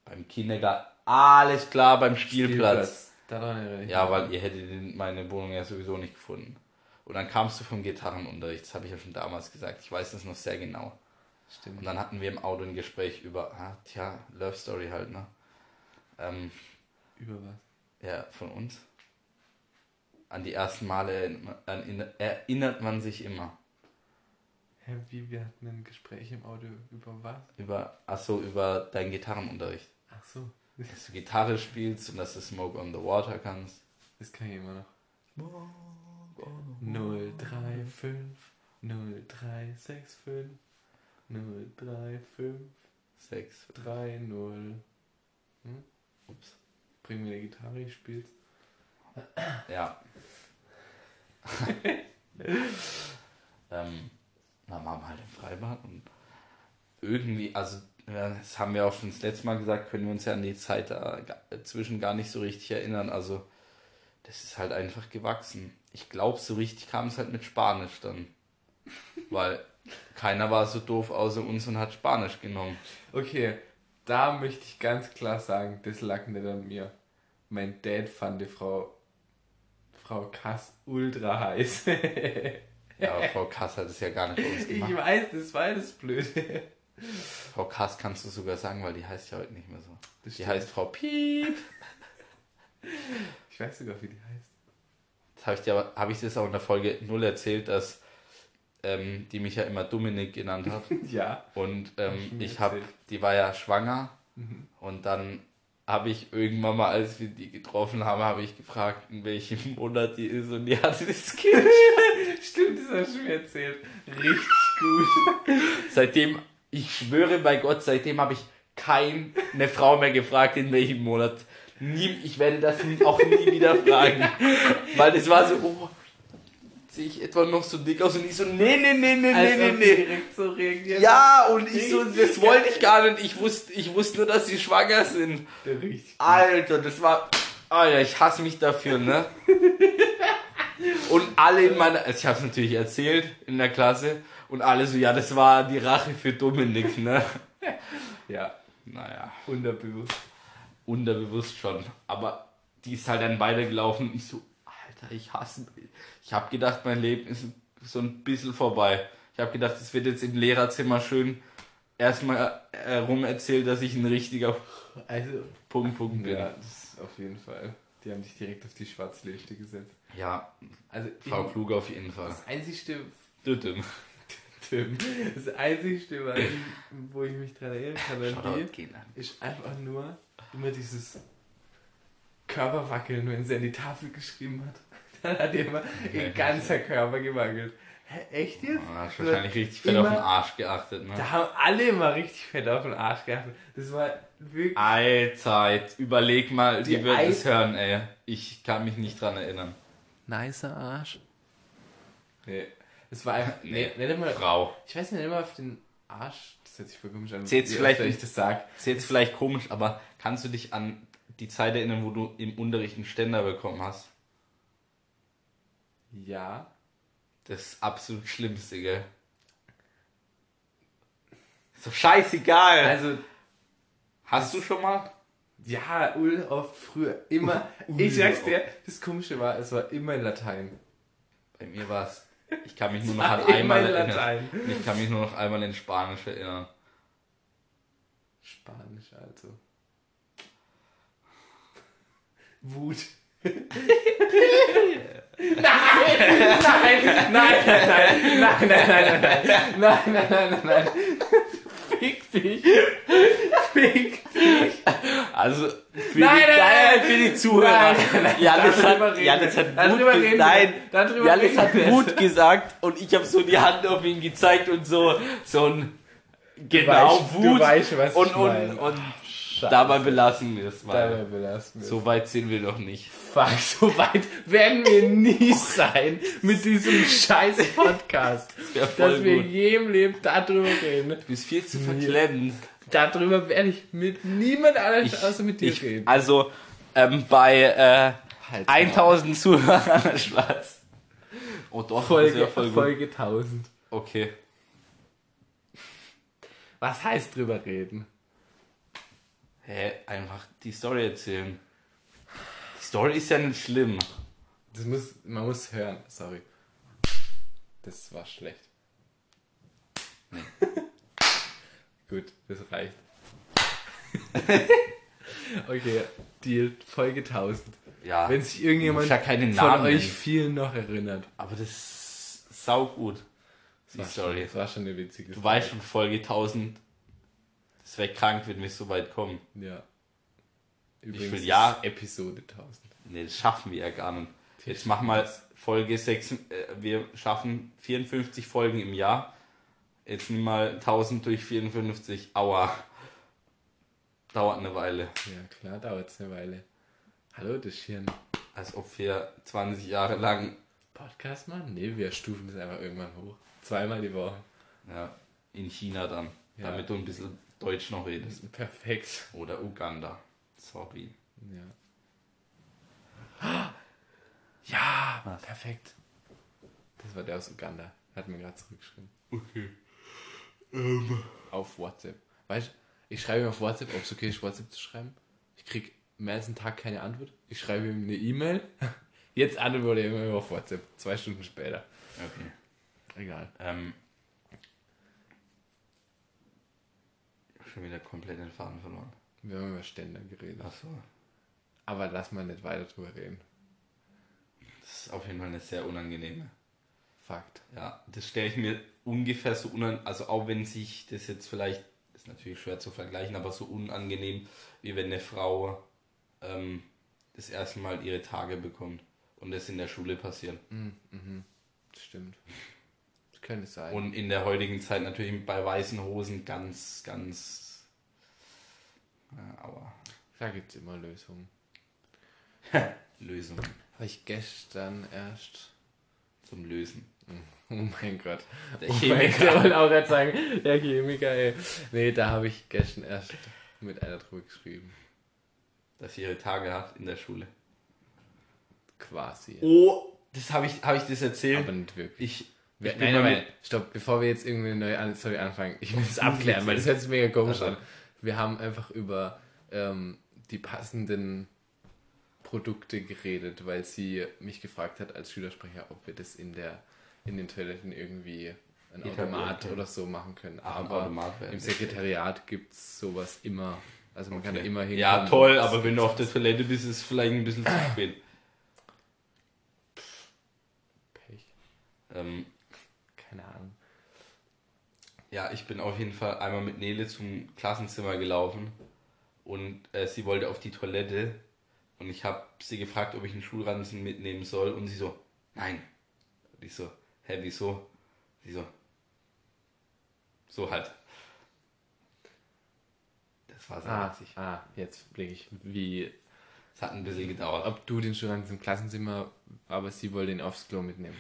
Beim Kindergarten, alles klar, beim Spielplatz. Ich Ja, weil ihr hättet in- meine Wohnung ja sowieso nicht gefunden. Und dann kamst du vom Gitarrenunterricht, das habe ich ja schon damals gesagt. Ich weiß das noch sehr genau. Stimmt. Und dann hatten wir im Auto ein Gespräch über, ah, tja, Love Story halt, ne? Ähm, Über was? Ja, von uns. An die ersten Male erinnert man, sich immer. Hä, wie, wir hatten ein Gespräch im Auto über was? Über, ach so, über deinen Gitarrenunterricht. Ach so, Dass du Gitarre spielst und dass du Smoke on the Water kannst. das kann ich immer noch. 035 0365 035 Sechs. 30 Ups. Bring mir eine Gitarre, ich spiel's. Ja. (laughs) ähm, dann waren wir halt im Freibad und irgendwie, also das haben wir auch schon das letzte Mal gesagt, können wir uns ja an die Zeit dazwischen gar nicht so richtig erinnern. Also das ist halt einfach gewachsen. Ich glaube, so richtig kam es halt mit Spanisch dann. Weil keiner war so doof außer uns und hat Spanisch genommen. Okay, da möchte ich ganz klar sagen, das lag nicht an mir. Mein Dad fand die Frau, Frau Kass ultra heiß. (laughs) Ja, aber Frau Kass hat es ja gar nicht bei uns ich gemacht. weiß, das war das Blöde. Frau Kass kannst du sogar sagen, weil die heißt ja heute nicht mehr so. Das Die stimmt. heißt Frau Piep. Ich weiß sogar, wie die heißt. Das habe ich dir habe ich das auch in der Folge 0 erzählt, dass ähm, die mich ja immer Dominik genannt hat. (laughs) Ja. Und ähm, ich habe, die war ja schwanger Mhm. und dann habe ich irgendwann mal, als wir die getroffen haben, habe ich gefragt, in welchem Monat die ist und die hatte (laughs) das Kind. (laughs) Stimmt, das hast du mir erzählt. Richtig gut. Seitdem, ich schwöre bei Gott, seitdem habe ich keine Frau mehr gefragt, in welchem Monat. Nie, ich werde das auch nie wieder fragen. Weil das war so, oh, sehe ich etwa noch so dick aus? Und ich so, nee, nee, nee, nee, Als nee, nee, nee. direkt so reagiert. Ja, und ich so, das wollte ich gar nicht. Ich wusste, ich wusste nur, dass sie schwanger sind. Alter, das war. Alter, ich hasse mich dafür, ne? Und alle in meiner. Also ich habe es natürlich erzählt in der Klasse. Und alle so, ja, das war die Rache für Dominik, ne? Ja, Naja, unterbewusst. unterbewusst schon. Aber die ist halt dann weitergelaufen. Ich so, Alter, ich hasse. Ich habe gedacht, mein Leben ist so ein bisschen vorbei. Ich habe gedacht, es wird jetzt im Lehrerzimmer schön erstmal äh, rum erzählt, dass ich ein richtiger Also, Punkt, Punkt bin. ja, das auf jeden Fall. Die haben dich direkt auf die schwarze Liste gesetzt. Ja, Also, Frau Klug auf jeden Fall. das einzigste, Düdüm. Tim, das einzigste, was ich- wo ich mich dran erinnern kann, an. ist einfach nur immer dieses Körperwackeln, wenn sie an die Tafel geschrieben hat. Dann (laughs) hat ihr immer ihr ganzer Körper gewackelt. Hä, echt jetzt? Oh, hast wahrscheinlich richtig fett auf den Arsch geachtet, ne? Da haben alle immer richtig fett auf den Arsch geachtet. Das war wirklich. Alter, jetzt überleg mal, die, Die wird es hören, ey. Ich kann mich nicht dran erinnern. Nicer Arsch. Nee. Es war einfach. Nee. Nee, einmal. Frau. Ich weiß nicht immer auf den Arsch. Das hört sich voll komisch an. Zählt's wie vielleicht nicht- ich das sag. Jetzt vielleicht komisch, aber kannst du dich an die Zeit erinnern, wo du im Unterricht einen Ständer bekommen hast? Ja. Das ist absolut Schlimmste, gell? Ist doch scheißegal. Also, hast du schon mal? ja, ul oft früher. Immer. (laughs) ich sag's dir, das Komische war, es war immer in Latein. Bei mir war's. Ich kann mich (laughs) nur noch an einmal in erinnern. (laughs) Ich kann mich nur noch einmal in Spanisch erinnern. Spanisch also. Wut. Nein, nein, nein, nein, nein, nein, nein, nein, nein, nein, nein, nein, nein, nein. Fick dich. Fick dich. Also, für, Nein, die, nein, nein, für die Zuhörer. Nein, hat, Janis hat gesagt. wir. Nein, Janis hat. Wut gesagt und ich habe so die Hand auf ihn gezeigt und so, so ein genau weißt- Wut. weißt, und, und, meine. und Scheiße. dabei belassen wir es mal. Dabei belassen wir. So weit sind wir doch nicht. Fuck, so weit werden wir nie sein mit diesem scheiß Podcast. voll dass wir gut. je im Leben darüber reden. Du bist viel zu verklemmt. Darüber werde ich mit niemand anderem außer mit dir Ich, reden. also ähm, bei äh, Halt 1000 Zuhörern (laughs) Spaß. Oh doch, das Folge, ja voll. Folge 1000. Okay. Was heißt drüber reden? Hä, einfach die Story erzählen. Die Story ist ja nicht schlimm. Das muss, man muss hören, sorry. Das war schlecht. Nee. (laughs) Gut, das reicht. (laughs) okay, Deal, Folge 1000. Ja, Wenn sich irgendjemand ja keine von Namen euch nennen. vielen noch erinnert. aber das ist saugut. Die war, schon, Story. das war schon eine witzige Du weißt schon, Folge 1000, wäre krank, wenn wir so weit kommen. Ja. Übrigens Jahr? ist Episode 1000. Ne, das schaffen wir ja gar nicht. Jetzt mach mal Folge 6, äh, wir schaffen 54 Folgen im Jahr. Jetzt nimm mal 1000 durch 54, aua. Dauert eine Weile. Ja, klar, dauert es eine Weile. Hallo, das ein Als ob wir 20 Jahre lang, Podcast machen? Nee, wir stufen das einfach irgendwann hoch. Zweimal die Woche. ja, in China dann, Ja. damit du ein bisschen Deutsch noch redest. Perfekt. Oder Uganda. Sorry. Ja. Ja, perfekt. Das war der aus Uganda. Hat mir gerade zurückgeschrieben. Okay. Auf WhatsApp. Weißt du, ich schreibe ihm auf WhatsApp, ob es okay ist, WhatsApp zu schreiben. Ich krieg mehr als einen Tag keine Antwort. Ich schreibe ihm eine E-Mail. (laughs) Jetzt antwortet er immer auf WhatsApp. Zwei Stunden später. Okay. Egal. Ähm, ich hab schon wieder komplett den Faden verloren. Wir haben über Ständer geredet. Achso. Aber lass mal nicht weiter drüber reden. Das ist auf jeden Fall eine sehr unangenehme. Fakt. Ja, das stelle ich mir ungefähr so unangenehm, also auch wenn sich das jetzt vielleicht, ist natürlich schwer zu vergleichen, aber so unangenehm, wie wenn eine Frau ähm, das erste Mal ihre Tage bekommt und das in der Schule passiert. Das stimmt. Das könnte sein. Und in der heutigen Zeit natürlich bei weißen Hosen ganz, ganz. Aber da gibt es immer Lösungen. Lösung Habe ich gestern erst. zum Lösen. (laughs) Oh mein Gott. Der oh mein Chemiker. Gott, wollte auch gerade sagen, der Chemiker, ey. Nee, da habe ich gestern erst mit einer drüber geschrieben. Dass sie ihre Tage hat in der Schule. Quasi. Oh, das habe ich, habe ich das erzählt? Aber nicht wirklich. ich, Wir, nein, nein, nein, stopp, bevor wir jetzt irgendwie eine neue Story anfangen, ich will das (laughs) abklären, weil das hört sich mega komisch Also. an. Wir haben einfach über ähm, die passenden Produkte geredet, weil sie mich gefragt hat als Schülersprecher, ob wir das in der in den Toiletten irgendwie ein Automat oder so machen können. Ein Aber im Sekretariat gibt es sowas immer. Also man kann da Okay. immer hinkommen. Ja, toll, aber wenn du auf der Toilette bist, ist es vielleicht ein bisschen zu spät. Pech. Ähm. Ja, ich bin auf jeden Fall einmal mit Nele zum Klassenzimmer gelaufen und äh, sie wollte auf die Toilette und ich habe sie gefragt, ob ich einen Schulranzen mitnehmen soll und sie so, nein. Und ich so, hä, wieso? Sie so, so halt. Das war sehr Ah, witzig. ah, jetzt blicke ich, wie, Es hat ein bisschen gedauert. ob du den Studenten im Klassenzimmer, aber sie wollte ihn aufs Klo mitnehmen.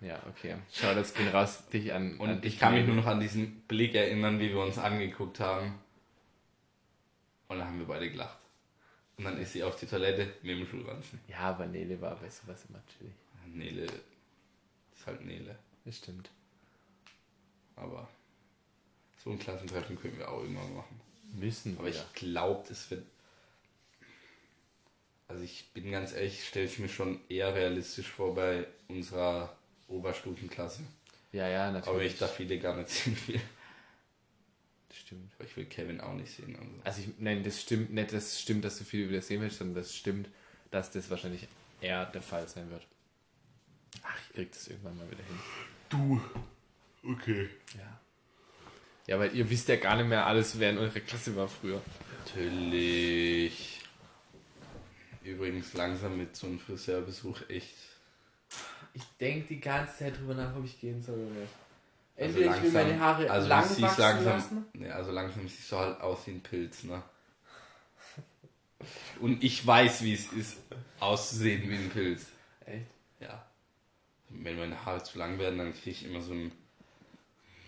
Ja, okay. Schau, das geht raus, dich an. an Und dich ich kann mich nur noch an diesen Blick erinnern, wie wir uns angeguckt haben. Und dann haben wir beide gelacht. Und dann ist sie auf die Toilette mit dem Schulranzen. Ja, aber Nele war bei sowas immer chillig. Nele ist halt Nele. Das stimmt. Aber so ein Klassentreffen können wir auch irgendwann machen. Müssen Aber wir. ich glaube, das wird. Also ich bin ganz ehrlich, stelle ich mir schon eher realistisch vor bei unserer Oberstufenklasse. Ja, ja, natürlich. Aber ich darf viele gar nicht sehen. Das stimmt. Aber ich will Kevin auch nicht sehen. Also. Also ich, nein, das stimmt nicht, das stimmt, dass du viel wieder sehen willst, sondern das stimmt, dass das wahrscheinlich eher der Fall sein wird. Ach, ich krieg das irgendwann mal wieder hin. Du. Okay. Ja. Ja, weil ihr wisst ja gar nicht mehr alles, wer in eurer Klasse war früher. Natürlich. Übrigens langsam mit so einem Friseurbesuch echt. Ich denke die ganze Zeit drüber nach, ob ich gehen soll oder nicht. Also Entweder ich will meine Haare also lang wachsen langsam, lassen. Ne, also langsam siehst du halt aus wie ein Pilz, ne? Und ich weiß, wie es ist, auszusehen wie ein Pilz. Echt? Ja. Wenn meine Haare zu lang werden, dann kriege ich immer so ein.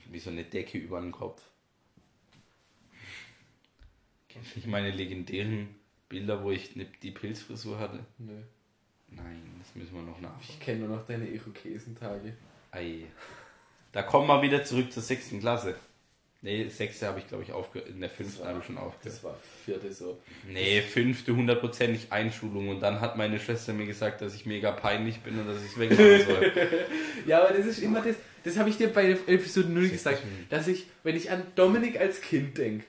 wie so eine Decke über den Kopf. Kennst du nicht meine legendären Bilder, wo ich die Pilzfrisur hatte? Nö. Nein, das müssen wir noch nachschauen. Ich kenne nur noch deine Irokesentage. Ei. Da kommen wir wieder zurück zur sechsten Klasse. Nee, sechste habe ich glaube ich aufgehört. In der fünften habe ich schon aufgehört. Das war vierte so. Nee, fünfte hundertprozentig Einschulung. Und dann hat meine Schwester mir gesagt, dass ich mega peinlich bin und dass ich es (laughs) wegmachen soll. Ja, aber das ist immer das, das habe ich dir bei der Episode 0 gesagt, dass ich, wenn ich an Dominik als Kind denke,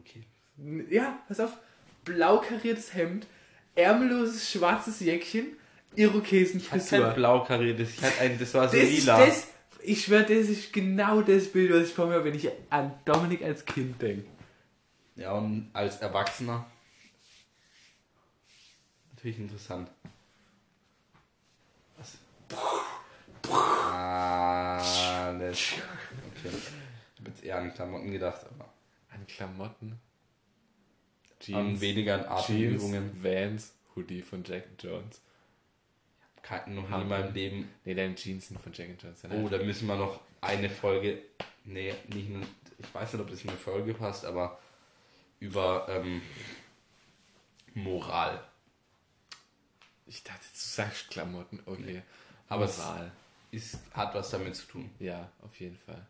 okay. ja, pass auf, blau kariertes Hemd, ärmelloses schwarzes Jäckchen, Ich hatte Irokesenfrisur. blau kariertes, ich hatte ein, das war so Das ist lila. das, ich schwöre, das ist genau das Bild, was ich vor mir habe, wenn ich an Dominik als Kind denke. Ja, und als Erwachsener. Natürlich interessant. Was? Ah, das. Okay. Ich habe jetzt eher an Klamotten gedacht, aber An Klamotten. An weniger an Atemübungen. Jeans, Vans, Hoodie von Jack Jones. Kein, noch nie in meinem Leben. Ne, deine Jeans sind von Jack Jones. Oh, da müssen wir noch eine Folge. Nee, nicht nur. Ich weiß nicht, ob das in eine Folge passt, aber über ähm, Moral. Ich dachte, du sagst Klamotten. Okay. Aber es- Moral. Ist, hat was damit zu tun. Ja, auf jeden Fall.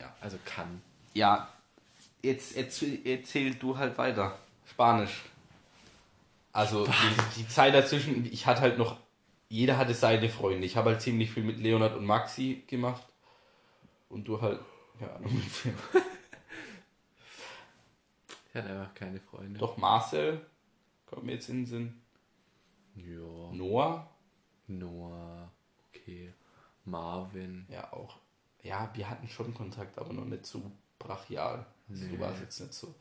Ja. Also kann. Ja, jetzt, jetzt erzähl du halt weiter. Spanisch. Also die, die Zeit dazwischen, ich hatte halt noch, jeder hatte seine Freunde. Ich habe halt ziemlich viel mit Leonard und Maxi gemacht. Und du halt, ja. Ich hatte einfach keine Freunde. Doch Marcel, kommt mir jetzt in den Sinn. Ja. Noah, Noah. Okay. Marvin. ja auch. Ja, wir hatten schon Kontakt, aber noch nicht so brachial. So war es jetzt nicht so.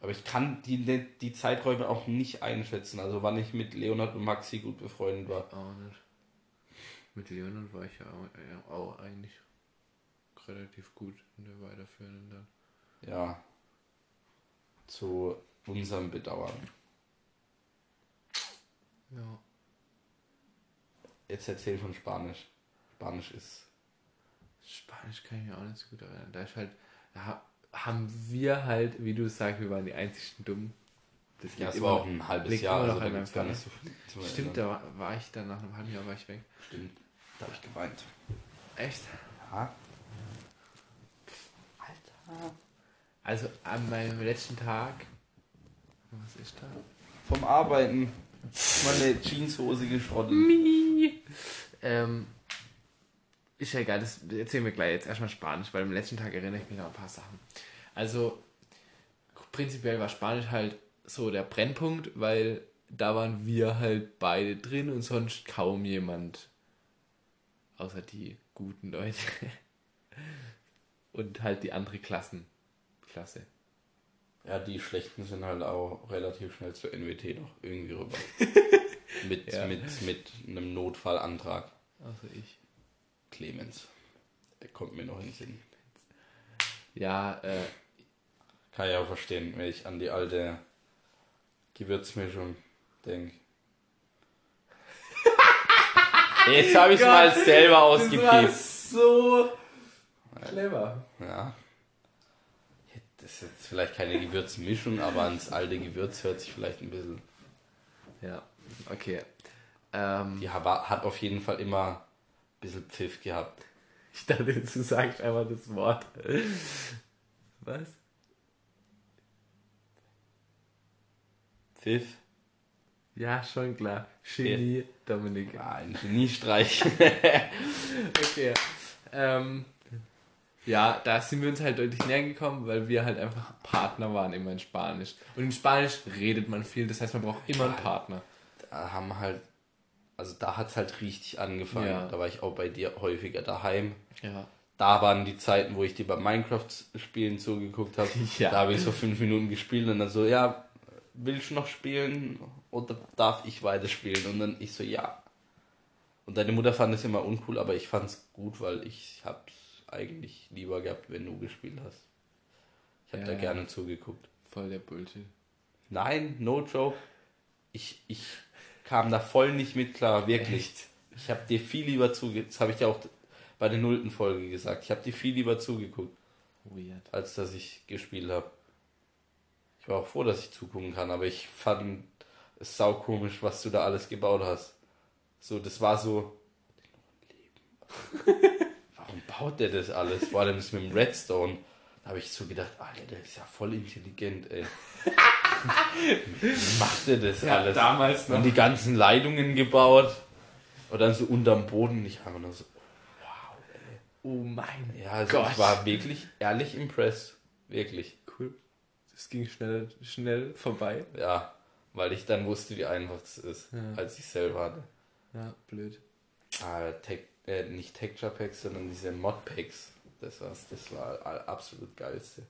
Aber ich kann die, die Zeiträume auch nicht einschätzen. Also wann ich mit Leonard und Maxi gut befreundet war. Auch nicht. Mit Leonard war ich ja auch, ja, auch eigentlich relativ gut in der weiterführenden dann. Ja. Zu unserem Bedauern. Ja. Jetzt erzähl von Spanisch. Spanisch ist. Spanisch kann ich mir auch nicht so gut erinnern. Da ist halt, da haben wir halt, wie du sagst, wir waren die einzigsten Dummen. Das Ja, es war auch ein halbes Jahr, also da gibt's gar nicht so viel Stimmt, da war, ich dann nach einem halben Jahr war ich weg. Stimmt. Da habe ich geweint. Echt? Ja. Also an meinem letzten Tag, was ist da? vom Arbeiten. Meine Jeanshose geschrottet. Ähm, ist ja egal, das erzählen wir gleich jetzt erstmal Spanisch, weil am letzten Tag erinnere ich mich noch an ein paar Sachen. Also, prinzipiell war Spanisch halt so der Brennpunkt, weil da waren wir halt beide drin und sonst kaum jemand. Außer die guten Leute. (laughs) Und halt die andere Klassen. Klasse. Ja, die schlechten sind halt auch relativ schnell zur NWT noch irgendwie rüber. (laughs) mit, Ja. mit, mit einem Notfallantrag. Also ich. Clemens. Der kommt mir noch in den Sinn. Ja, äh, Kann ich auch verstehen, wenn ich an die alte Gewürzmischung denke. (laughs) Jetzt habe ich es mal selber ausgepiept. so clever. Ja. Das ist jetzt vielleicht keine Gewürzmischung, aber ans alte Gewürz hört sich vielleicht ein bisschen. Ja, okay. Ähm, Die hat hat auf jeden Fall immer bisschen Pfiff gehabt. (laughs) Ich dachte, du sagst einfach das Wort. Was? Pfiff? Ja, schon klar. Genie, Dominik. Ja, ein Geniestreich. (laughs) Okay. Ähm, ja, da sind wir uns halt deutlich näher gekommen, weil wir halt einfach Partner waren immer in Spanisch. Und in Spanisch redet man viel, das heißt, man braucht immer einen Partner. da haben halt, also da hat es halt richtig angefangen. Ja. Da war ich auch bei dir häufiger daheim. Ja. Da waren die Zeiten, wo ich dir bei Minecraft-Spielen zugeguckt habe. (laughs) Ja. Da habe ich so fünf Minuten gespielt und dann so, ja, willst du noch spielen oder darf ich weiterspielen? Und dann ich so, ja. Und deine Mutter fand es immer uncool, aber ich fand es gut, weil ich hab's eigentlich lieber gehabt, wenn du gespielt hast. Ich habe Ja, da gerne zugeguckt. Voll der Bullshit. Nein, no joke. Ich, ich kam da voll nicht mit klar, wirklich. Echt? Ich habe dir viel lieber zugeguckt. Das habe ich ja auch bei der nullten Folge gesagt. Ich habe dir viel lieber zugeguckt, Weird. als dass ich gespielt habe. Ich war auch froh, dass ich zugucken kann, aber ich fand es saukomisch, was du da alles gebaut hast. So, das war so. (laughs) Warum baut der das alles? Vor allem das mit dem Redstone. Da habe ich so gedacht, Alter, der ist ja voll intelligent, ey. Wie (laughs) macht der das Ja, alles? damals noch. Und die ganzen Leitungen gebaut. Und dann so unterm Boden. Ich habe nur so, Oh mein ja, also Gott. ich war wirklich ehrlich impressed. Wirklich. Cool. Das ging schnell, schnell vorbei. Ja, weil ich dann wusste, wie einfach es ist, Ja. als ich selber hatte. Ja, blöd. Ah, Tech, äh, nicht Texture Packs, sondern diese Mod Packs. Das war's, das war absolut geilste.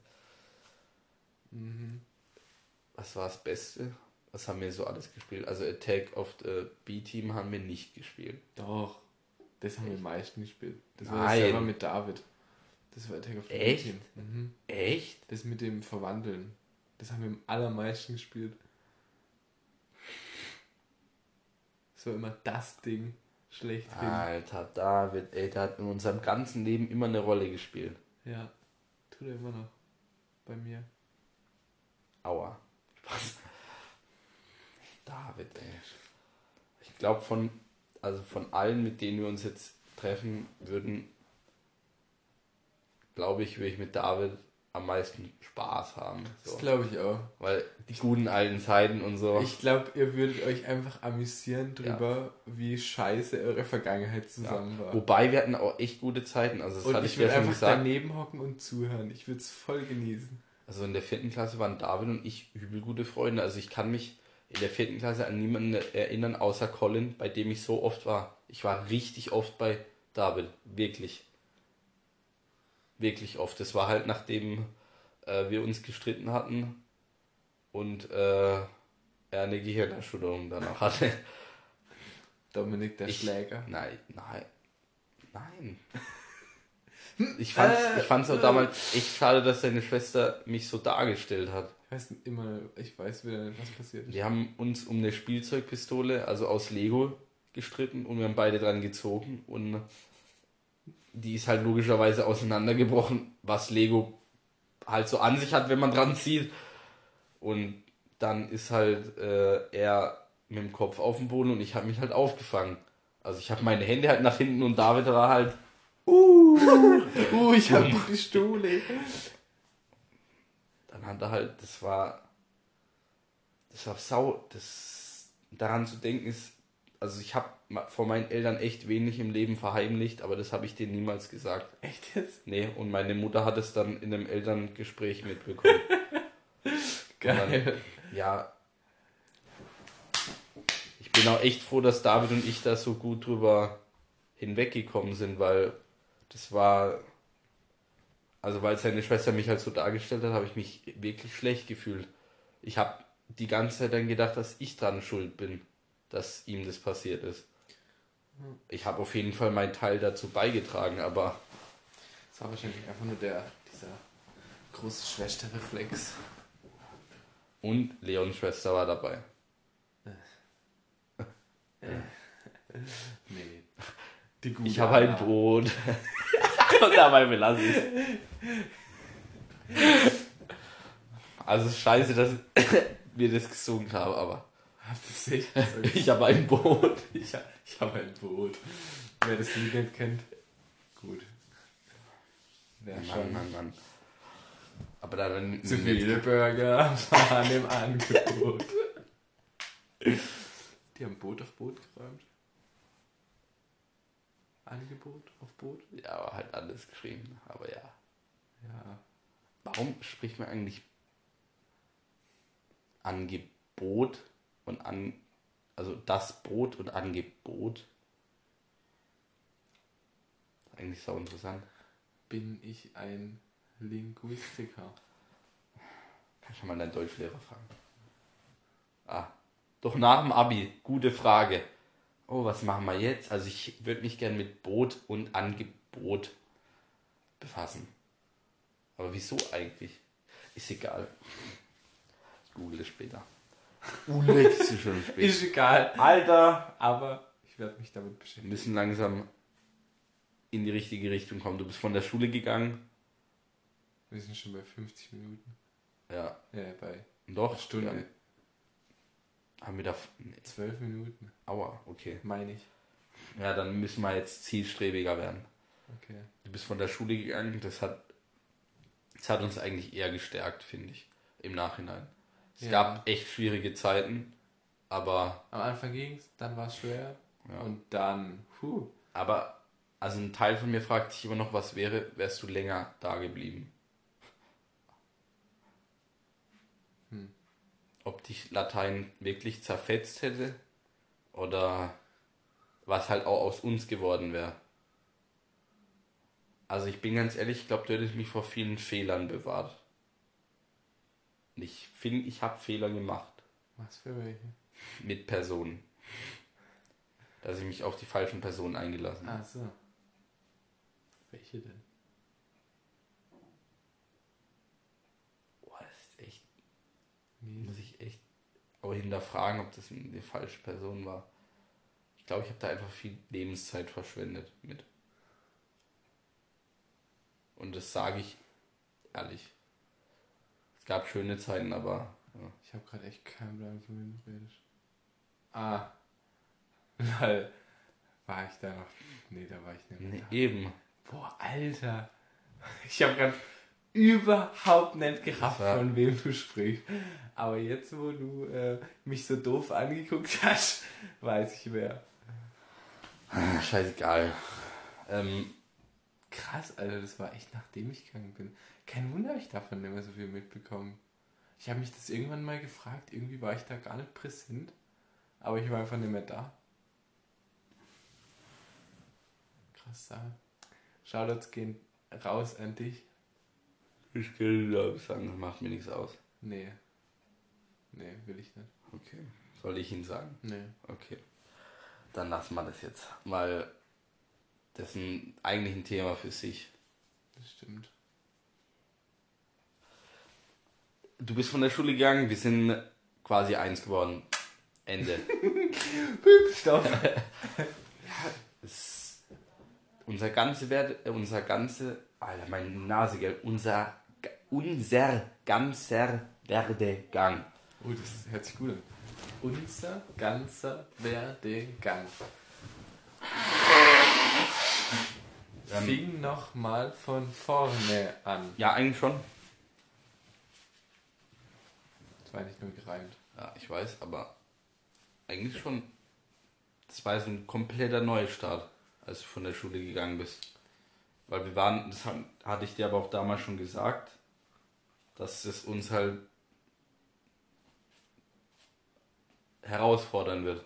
Mhm. Was war das Beste? Was haben wir so alles gespielt? Also Attack of the B-Team haben wir nicht gespielt. Doch. Das haben wir am meisten gespielt. Das war Nein. das selber mit David. Das war Attack of the Echt? Team. Mhm. Echt? Das mit dem Verwandeln. Das haben wir am allermeisten gespielt. So immer das Ding schlechthin. Alter, David, ey, der hat in unserem ganzen Leben immer eine Rolle gespielt. Ja. Tut er immer noch. Bei mir. Aua. Was? David, ey. Ich glaube von, also von allen, mit denen wir uns jetzt treffen würden, glaube ich, würde ich mit David am meisten Spaß haben. Das So. glaube ich auch. Weil die guten alten Zeiten und so. Ich glaube, ihr würdet euch einfach amüsieren drüber, wie scheiße eure Vergangenheit zusammen war. Wobei wir hatten auch echt gute Zeiten. Also das Und hatte ich ich ja würde schon einfach gesagt. daneben hocken und zuhören. Ich würde es voll genießen. Also in der vierten Klasse waren David und ich übel gute Freunde. Also ich kann mich in der vierten Klasse an niemanden erinnern, außer Colin, bei dem ich so oft war. Ich war richtig oft bei David. Wirklich. Wirklich oft. Das war halt nachdem äh, wir uns gestritten hatten und äh, er eine Gehirnerschütterung danach hatte. Dominik der Ich- Schläger. Nein, nein, nein. (laughs) Ich fand's, ich fand's auch damals echt schade, dass seine Schwester mich so dargestellt hat. Ich weiß immer, ich weiß wieder nicht, was passiert ist. Wir haben uns um eine Spielzeugpistole, also aus Lego, gestritten und wir haben beide dran gezogen und die ist halt logischerweise auseinandergebrochen, was Lego halt so an sich hat, wenn man dran zieht. Und dann ist halt äh, er mit dem Kopf auf dem Boden und ich habe mich halt aufgefangen. Also ich habe meine Hände halt nach hinten und David war halt Uh, (laughs) ich habe die Pistole. dann hat er halt, das war, das war sau, das daran zu denken ist, also ich habe vor meinen Eltern echt wenig im Leben verheimlicht, aber das habe ich denen niemals gesagt. Echt jetzt? Nee, und meine Mutter hat es dann in einem Elterngespräch mitbekommen. (laughs) Geil. Dann, ja. Ich bin auch echt froh, dass David und ich da so gut drüber hinweggekommen sind, weil das war. Also, weil seine Schwester mich halt so dargestellt hat, habe ich mich wirklich schlecht gefühlt. Ich habe die ganze Zeit dann gedacht, dass ich dran schuld bin, dass ihm das passiert ist. Ich habe auf jeden Fall meinen Teil dazu beigetragen, aber. Das war wahrscheinlich einfach nur der, dieser große Schwesterreflex. Und Leons Schwester war dabei. (laughs) Nee. Die gute Ich habe ein Anna. Boot. (laughs) Und dabei belasse ich Also es ist scheiße, dass (laughs) wir das gesungen haben, aber Gesagt? (laughs) ich habe ein Boot. (laughs) Ich, ha- ich habe ein Boot. Wer das Lied nicht kennt, gut. Wer Mann, schon. Mann, Mann. Aber da dann Zu viele Burger waren im Angebot. Die haben Boot auf Boot geräumt. Angebot auf Boot? Ja, aber halt alles geschrieben. Aber ja. Ja. Warum spricht man eigentlich Angebot und an. Also das Boot und Angebot? Eigentlich sau interessant. Bin ich ein Linguistiker? Kannst du mal deinen Deutschlehrer fragen. Ah, doch nach dem Abi. Gute Frage. Oh, was machen wir jetzt? Also ich würde mich gern mit Boot und Angebot befassen. Aber wieso eigentlich? Ist egal. Ich google es später. Ulex ist schon (laughs) spät. Ist egal. Alter! Aber ich werde mich damit Wir beschäftigen. müssen langsam in die richtige Richtung kommen. Du bist von der Schule gegangen. Wir sind schon bei 50 Minuten. Ja. Ja, bei Doch. Stunde. Ja. Haben wir da... Nee. 12 Minuten, Aua, okay. meine ich. Ja, dann müssen wir jetzt zielstrebiger werden. Okay. Du bist von der Schule gegangen, das hat, das hat uns eigentlich eher gestärkt, finde ich, im Nachhinein. Es Ja. gab echt schwierige Zeiten, aber, Am Anfang ging es, dann war es schwer. Ja. Und dann, puh. aber, also ein Teil von mir fragt sich immer noch, was wäre, wärst du länger da geblieben? Hm. Ob dich Latein wirklich zerfetzt hätte oder was halt auch aus uns geworden wäre. Also ich bin ganz ehrlich, ich glaube, du hättest mich vor vielen Fehlern bewahrt. Ich finde, ich habe Fehler gemacht Was für welche? mit Personen. Dass ich mich auf die falschen Personen eingelassen habe. Ach so. Welche denn? Boah, das ist echt, Nee. muss ich echt auch hinterfragen, ob das die falsche Person war. Ich glaube, ich habe da einfach viel Lebenszeit verschwendet mit. Und das sage ich ehrlich. Es gab schöne Zeiten, aber ja. Ich habe gerade echt keinen Plan, von wem du redest. Ah. (laughs) Weil. War ich da noch? Nee, da war ich nicht mehr nee, eben. Boah, Alter. (laughs) Ich habe gerade überhaupt nicht gerafft, war- von wem du sprichst. Aber jetzt, wo du äh, mich so doof angeguckt (laughs) hast, weiß ich wer. Scheißegal. Ähm, Krass, Alter, das war echt nachdem ich gegangen bin. Kein Wunder, hab ich davon nicht mehr so viel mitbekommen. Ich habe mich das irgendwann mal gefragt, irgendwie war ich da gar nicht präsent, aber ich war einfach nicht mehr da. Krass Sache. Shoutouts gehen raus an dich. ich will da sagen, das macht mir nichts aus. Nee. Nee, will ich nicht. Okay. Soll ich Ihnen sagen? Nee. Okay. Dann lassen wir das jetzt. Weil das ist ein, eigentlich ein Thema für sich. Das stimmt. Du bist von der Schule gegangen, wir sind quasi eins geworden. Ende. (laughs) Stopp. (laughs) Es, unser ganze Wert, unser ganze, Alter, meine Nase, gell, unser, unser ganzer Werdegang. Oh, das hört sich gut an. Unser ganzer Werdegang. Ähm, Fing noch mal von vorne an. Ja, eigentlich schon. Das war nicht nur gereimt. Ja, ich weiß, aber eigentlich schon. Das war so ein kompletter Neustart, als du von der Schule gegangen bist. Weil wir waren, das hatte ich dir aber auch damals schon gesagt, dass es uns halt herausfordern wird.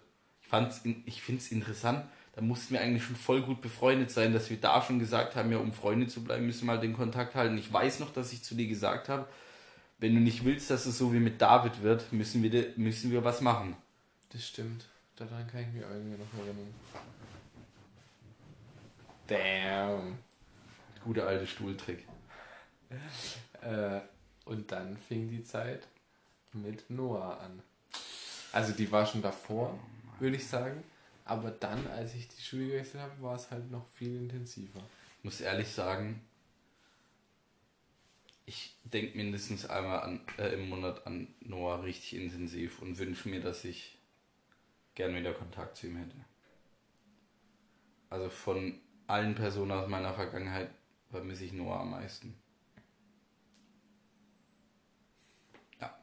Ich, ich finde es interessant, da mussten wir eigentlich schon voll gut befreundet sein, dass wir da schon gesagt haben, ja, um Freunde zu bleiben, müssen wir halt den Kontakt halten. Ich weiß noch, dass ich zu dir gesagt habe, wenn du nicht willst, dass es so wie mit David wird, müssen wir, müssen wir was machen. Das stimmt. Daran kann ich mich irgendwie noch erinnern. Damn. Guter alte Stuhltrick. (laughs) äh, und dann fing die Zeit mit Noah an. Also die war schon davor, würde ich sagen. Aber dann, als ich die Schule gewechselt habe, war es halt noch viel intensiver. Ich muss ehrlich sagen, ich denke mindestens einmal an, äh, im Monat an Noah richtig intensiv und wünsche mir, dass ich gerne wieder Kontakt zu ihm hätte. Also von allen Personen aus meiner Vergangenheit vermisse ich Noah am meisten. Ja.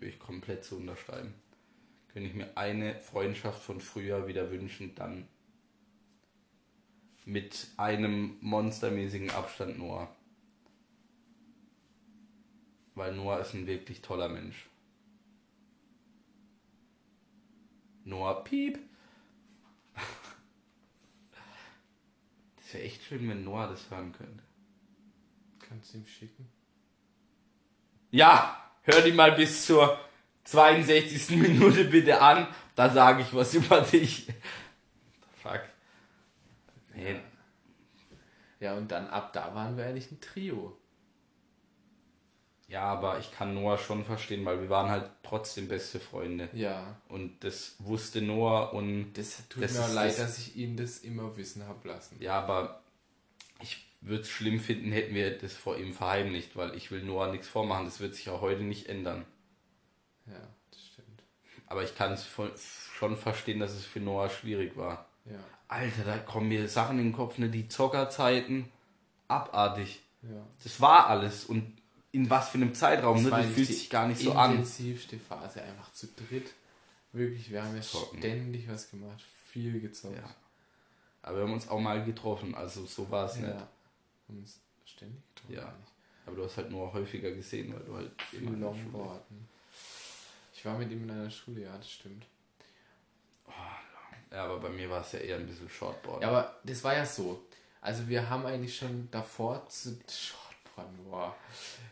Will ich komplett zu unterschreiben. Könnte ich mir eine Freundschaft von früher wieder wünschen, dann mit einem monstermäßigen Abstand Noah. Weil Noah ist ein wirklich toller Mensch. Noah Piep. (laughs) Das wäre echt schön, wenn Noah das hören könnte. Kannst du ihm schicken? Ja, hör die mal bis zur 62. (laughs) Minute bitte an. Da sage ich was (laughs) über dich. Fuck. Nee. Ja, und dann ab da waren wir eigentlich ein Trio. Ja, aber ich kann Noah schon verstehen, weil wir waren halt trotzdem beste Freunde. Ja. Und das wusste Noah und. Das tut das mir auch leid, das, dass ich ihn das immer wissen habe lassen. Ja, aber ich würde es schlimm finden, hätten wir das vor ihm verheimlicht, weil ich will Noah nichts vormachen. Das wird sich auch heute nicht ändern. Ja, das stimmt. Aber ich kann es schon verstehen, dass es für Noah schwierig war. Ja. Alter, da kommen mir Sachen in den Kopf, ne? Die Zockerzeiten, abartig. Ja. Das war alles und in was für einem Zeitraum, das ne? Das fühlt sich gar nicht so an. intensivste Phase, einfach zu dritt. Wirklich, wir haben ja Zocken. ständig was gemacht, viel gezockt. Ja. Aber wir haben uns auch mal getroffen, also so war es ja. nicht. Wir haben uns ständig getroffen. Ja. Aber du hast halt nur häufiger gesehen, weil du halt viel Longboarden. Ich war mit ihm in einer Schule, ja, das stimmt. Oh, ja, aber bei mir war es ja eher ein bisschen Shortboard. Ja, aber das war ja so. Also wir haben eigentlich schon davor zu Shortboarden, wow.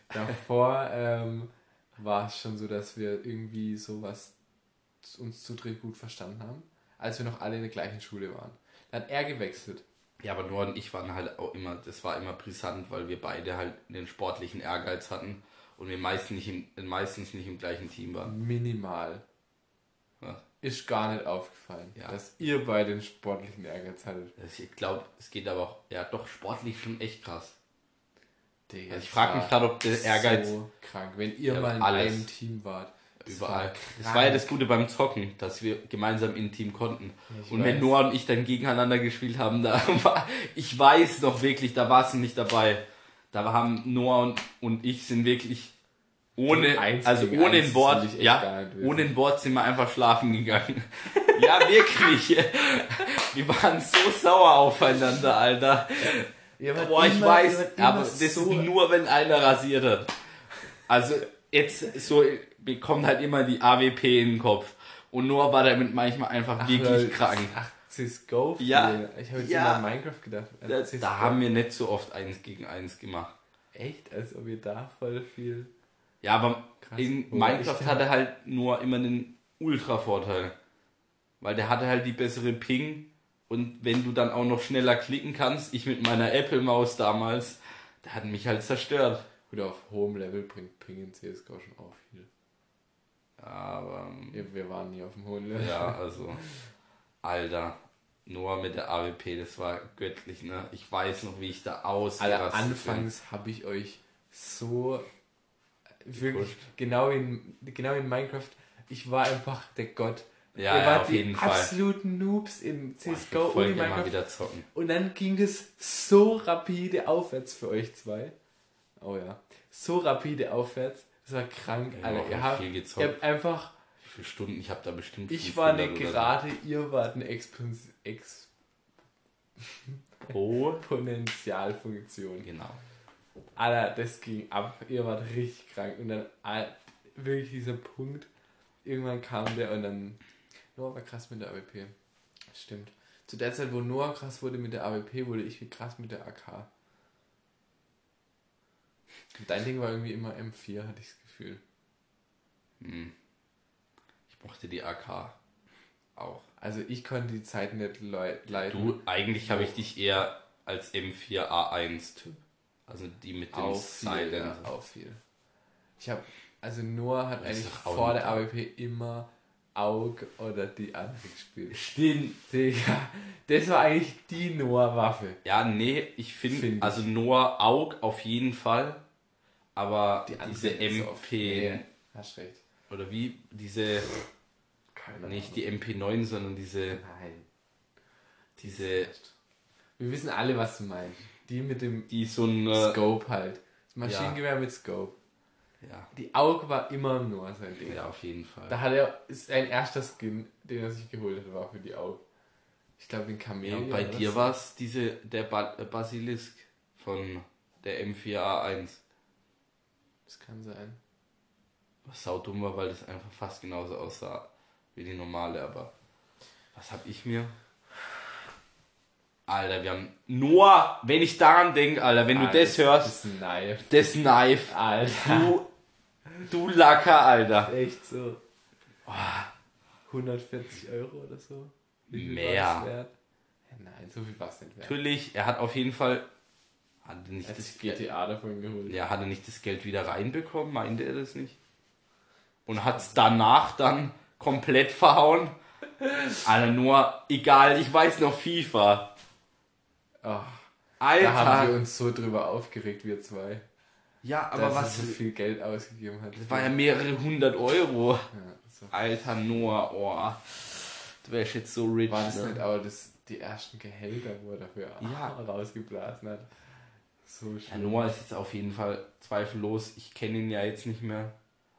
Davor ähm, war es schon so, dass wir irgendwie sowas uns zu dritt gut verstanden haben, als wir noch alle in der gleichen Schule waren. Dann hat er gewechselt. Ja, aber Noah und ich waren halt auch immer, das war immer brisant, weil wir beide halt den sportlichen Ehrgeiz hatten und wir meistens nicht im, meistens nicht im gleichen Team waren. Minimal. Was? Ist gar nicht aufgefallen, ja. dass ihr beide den sportlichen Ehrgeiz hattet. Ich glaube, es geht aber auch, ja doch, sportlich schon echt krass. Digga, also ich frage mich gerade, ob der Ehrgeiz. So krank, wenn ihr ja, mal in alles. einem Team wart. Das Überall. War das war ja das Gute beim Zocken, dass wir gemeinsam in Team konnten. Ich und weiß. wenn Noah und ich dann gegeneinander gespielt haben, da (laughs) war, ich weiß noch wirklich, da warst du nicht dabei. Da haben Noah und, und ich sind wirklich ohne, also ohne ein Wort, ja, ohne ein Wort sind wir einfach schlafen gegangen. (laughs) ja, wirklich. (laughs) wir waren so sauer aufeinander, Alter. Boah, ich weiß, aber das ist nur, wenn einer rasiert hat. Also jetzt so bekommt halt immer die AWP in den Kopf. Und Noah war damit manchmal einfach ach, wirklich krank. Ach, Cisco? Ja. Ich habe jetzt ja. immer Minecraft gedacht. Da, da, haben wir nicht so oft eins gegen eins gemacht. Echt? Als ob wir da voll viel. Ja, aber Krass. in Minecraft hatte halt nur immer einen Ultra-Vorteil. Weil der hatte halt die bessere Ping und wenn du dann auch noch schneller klicken kannst, ich mit meiner Apple-Maus damals, der hat mich halt zerstört. Gut, auf hohem Level bringt Ping in CSGO schon auch viel. Aber. Ähm, wir waren nie auf dem hohen Level. Ja, also. Alter. Noah mit der AWP, das war göttlich, ne? Ich weiß noch, wie ich da aus. Alter, anfangs habe ich euch so. Wirklich, genau in, genau in Minecraft, ich war einfach der Gott ja, Ihr ja, wart jeden Fall. absoluten Noobs in CSGO Boah, und Minecraft. wieder zocken. Und dann ging es so rapide aufwärts für euch zwei. Oh ja. So rapide aufwärts. Das war krank, haben Alter. Ihr habt, viel ihr gezockt. habt einfach. Wie viele Stunden? Ich habe da bestimmt Ich 500 war eine oder so. gerade, ihr wart eine Expons Exponentialfunktion. Oh, genau. Alter, das ging ab. Ihr wart richtig krank. Und dann all- wirklich dieser Punkt. Irgendwann kam der und dann. Noah war krass mit der AWP. Stimmt. Zu der Zeit, wo Noah krass wurde mit der AWP, wurde ich wie krass mit der AK. Und Dein Ding war irgendwie immer M4, hatte ich das Gefühl. Hm. Ich mochte die AK auch. Also ich konnte die Zeit nicht leu- leiden. Du, eigentlich habe ich dich eher als M4A1-Typ. Also die mit dem Auch viel, Silent. ja, auch viel. Ich habe, also Noah hat eigentlich vor der AWP immer Aug oder die andere gespielt. Stimmt. Digga, das war eigentlich die Noah-Waffe. Ja, nee, ich finde, Find also Noah Aug auf jeden Fall. Aber Die diese MP, Nee, hast recht. oder wie, diese, Keine nicht die MP9, sondern diese, Nein. diese, Wir wissen alle, was du meinst. Die mit dem die so ein, Scope halt. Das Maschinengewehr mit Scope. Ja, Die Aug war immer Noah sein Ding. ja, auf jeden Fall. Da hat er, ist sein erster Skin, den er sich geholt hat, war für die Aug. Ich glaube, den Ja, Chameleon. und bei dir war es diese, der ba äh, Basilisk von der M4A1. Das kann sein. Was saudumm war, weil das einfach fast genauso aussah wie die normale, aber was hab ich mir? Alter, wir haben nur, wenn ich daran denke, Alter, wenn du Alter, das hörst, Das ein Knife. das Knife, Alter. du, du Lacker, Alter. Echt so. 140 Euro oder so? Mehr. wert? Nein, so viel war es nicht wert. Natürlich, er hat auf jeden Fall, hatte nicht Er hat das, GTA davon geholt. ja, hatte nicht das Geld wieder reinbekommen, meinte er das nicht? Und hat es danach dann komplett verhauen? Alter, nur, egal, ich weiß noch FIFA. Ach, Alter. da haben wir uns so drüber aufgeregt, wir zwei. Ja, aber dass was. er so viel Geld ausgegeben hat. Das war ja mehrere hundert Euro. Ja, so. Alter Noah, oh. Du wärst jetzt so rich. War das ne? nicht aber das, die ersten Gehälter, wo er dafür Ja. rausgeblasen hat? So Ja, schlimm. Noah ist jetzt auf jeden Fall zweifellos. Ich kenne ihn ja jetzt nicht mehr.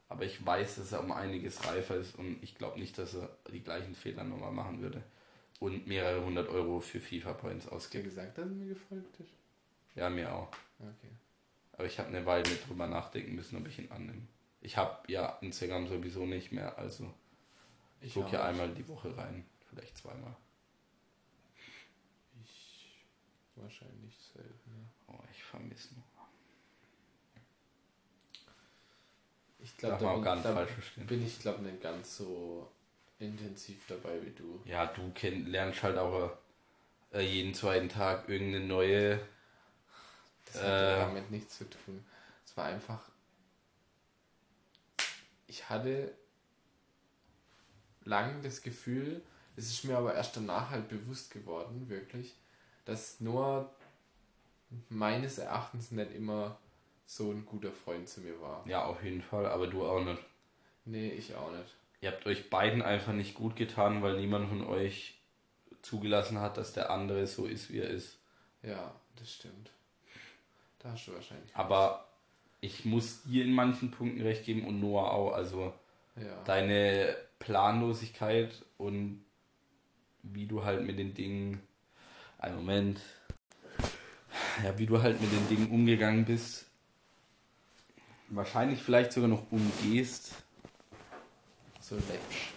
Aber ich weiß, dass er um einiges reifer ist und ich glaube nicht, dass er die gleichen Fehler nochmal machen würde. Und mehrere hundert Euro für FIFA-Points Hast du ausgibt. gesagt, dass er mir gefolgt ist? Ja, mir auch. Okay. Aber ich habe eine Weile drüber nachdenken müssen, ob ich ihn annehme. Ich habe ja Instagram sowieso nicht mehr, also ich gucke ja einmal die Woche rein. Vielleicht zweimal. Ich wahrscheinlich selten. Ja. Oh, ich vermisse Noah. Ich glaube, da, bin- gar nicht da bin ich glaube nicht ganz so intensiv dabei wie du. Ja, du kenn, lernst halt auch äh, jeden zweiten Tag irgendeine neue. Das hat Äh. damit nichts zu tun. Es war einfach. Ich hatte lang das Gefühl, es ist mir aber erst danach halt bewusst geworden, wirklich, dass Noah meines Erachtens nicht immer so ein guter Freund zu mir war. Ja, auf jeden Fall, aber du auch nicht. Nee, ich auch nicht. Ihr habt euch beiden einfach nicht gut getan, weil niemand von euch zugelassen hat, dass der andere so ist, wie er ist. Ja, das stimmt. Da hast du wahrscheinlich. Aber ich muss dir in manchen Punkten recht geben und Noah auch. Also Ja. deine Planlosigkeit und wie du halt mit den Dingen. Einen Moment. Ja, wie du halt mit den Dingen umgegangen bist. Wahrscheinlich vielleicht sogar noch umgehst. So läppisch.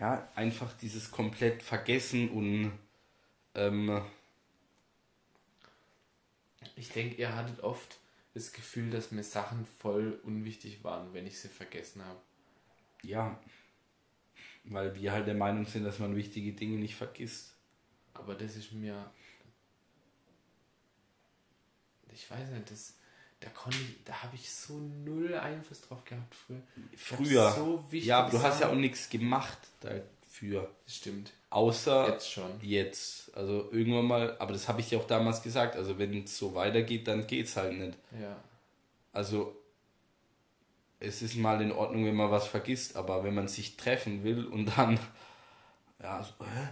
Ja, einfach dieses komplett Vergessen und ähm, Ich denke, ihr hattet oft das Gefühl, dass mir Sachen voll unwichtig waren, wenn ich sie vergessen habe. ja, weil wir halt der Meinung sind, dass man wichtige Dinge nicht vergisst. Aber das ist mir. Ich weiß nicht, das. Da konnte ich, da habe ich so null Einfluss drauf gehabt früher. Früher. So wichtige Ja, aber du hast ja auch nichts gemacht dafür. Das stimmt. Außer Jetzt schon. jetzt. Also irgendwann mal, aber das habe ich dir auch damals gesagt. Also wenn es so weitergeht, dann geht's halt nicht. Ja. Also es ist mal in Ordnung, wenn man was vergisst, aber wenn man sich treffen will und dann, (laughs) ja, so, hä?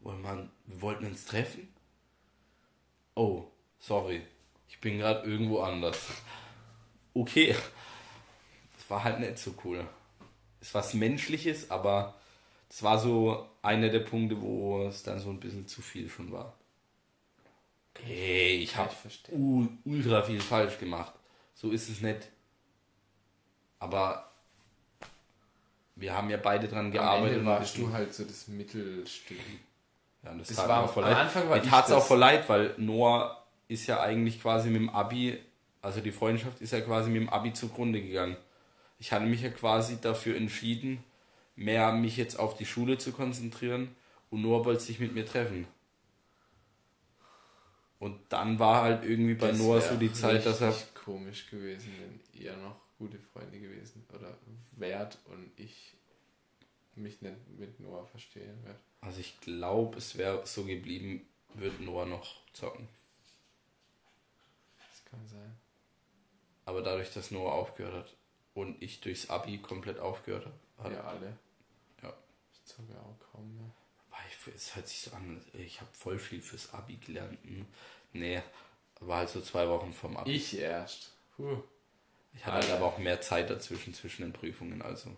Wollen wir, wir wollten uns treffen? Oh, sorry, ich bin gerade irgendwo anders. Okay, war halt nicht so cool. Es war was Menschliches, aber es war so einer der Punkte, wo es dann so ein bisschen zu viel schon war. Hey, ich habe ultra viel falsch gemacht. So ist es nicht. Aber wir haben ja beide dran gearbeitet. Am Ende warst du halt so das Mittelstück. Ja, das, das tat war, mir voll leid. Anfang war mir tat es auch voll leid, weil Noah ist ja eigentlich quasi mit dem Abi, also die Freundschaft ist ja quasi mit dem Abi zugrunde gegangen. Ich hatte mich ja quasi dafür entschieden, mehr mich jetzt auf die Schule zu konzentrieren und Noah wollte sich mit mir treffen. Und dann war halt irgendwie bei das Noah so die Zeit, dass er. komisch gewesen, wenn ihr noch gute Freunde gewesen oder wärt und ich mich nicht mit Noah verstehen werde. Also ich glaube, es wäre so geblieben, wird Noah noch zocken. Das kann sein. Aber dadurch, dass Noah aufgehört hat und ich durchs Abi komplett aufgehört habe. Ja, alle. Zocke auch kaum mehr. Es hört sich so an, ich habe voll viel fürs Abi gelernt. Hm. Nee, war halt so zwei Wochen vom Abi. Ich erst. Puh. Ich hatte halt aber auch mehr Zeit dazwischen, zwischen den Prüfungen, also.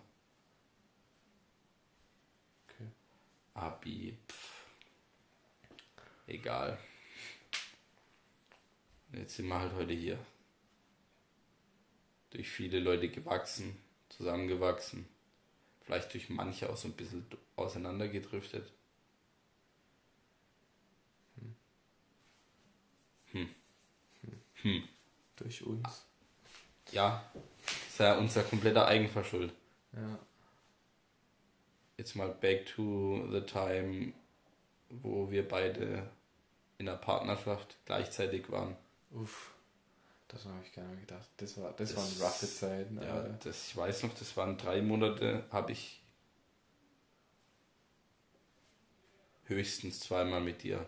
Okay. Abi, pff. Egal. Jetzt sind wir halt heute hier. Durch viele Leute gewachsen, zusammengewachsen. Vielleicht durch manche auch so ein bisschen auseinandergedriftet. Hm. Hm. Hm. Durch uns. Ja, ist ja unser kompletter Eigenverschuld. Ja. Jetzt mal back to the time, wo wir beide in der Partnerschaft gleichzeitig waren. Uff, das habe ich gar nicht gedacht. Das, war, das, das waren roughe Zeiten. Ja, das, ich weiß noch, das waren drei Monate, habe ich höchstens zweimal mit dir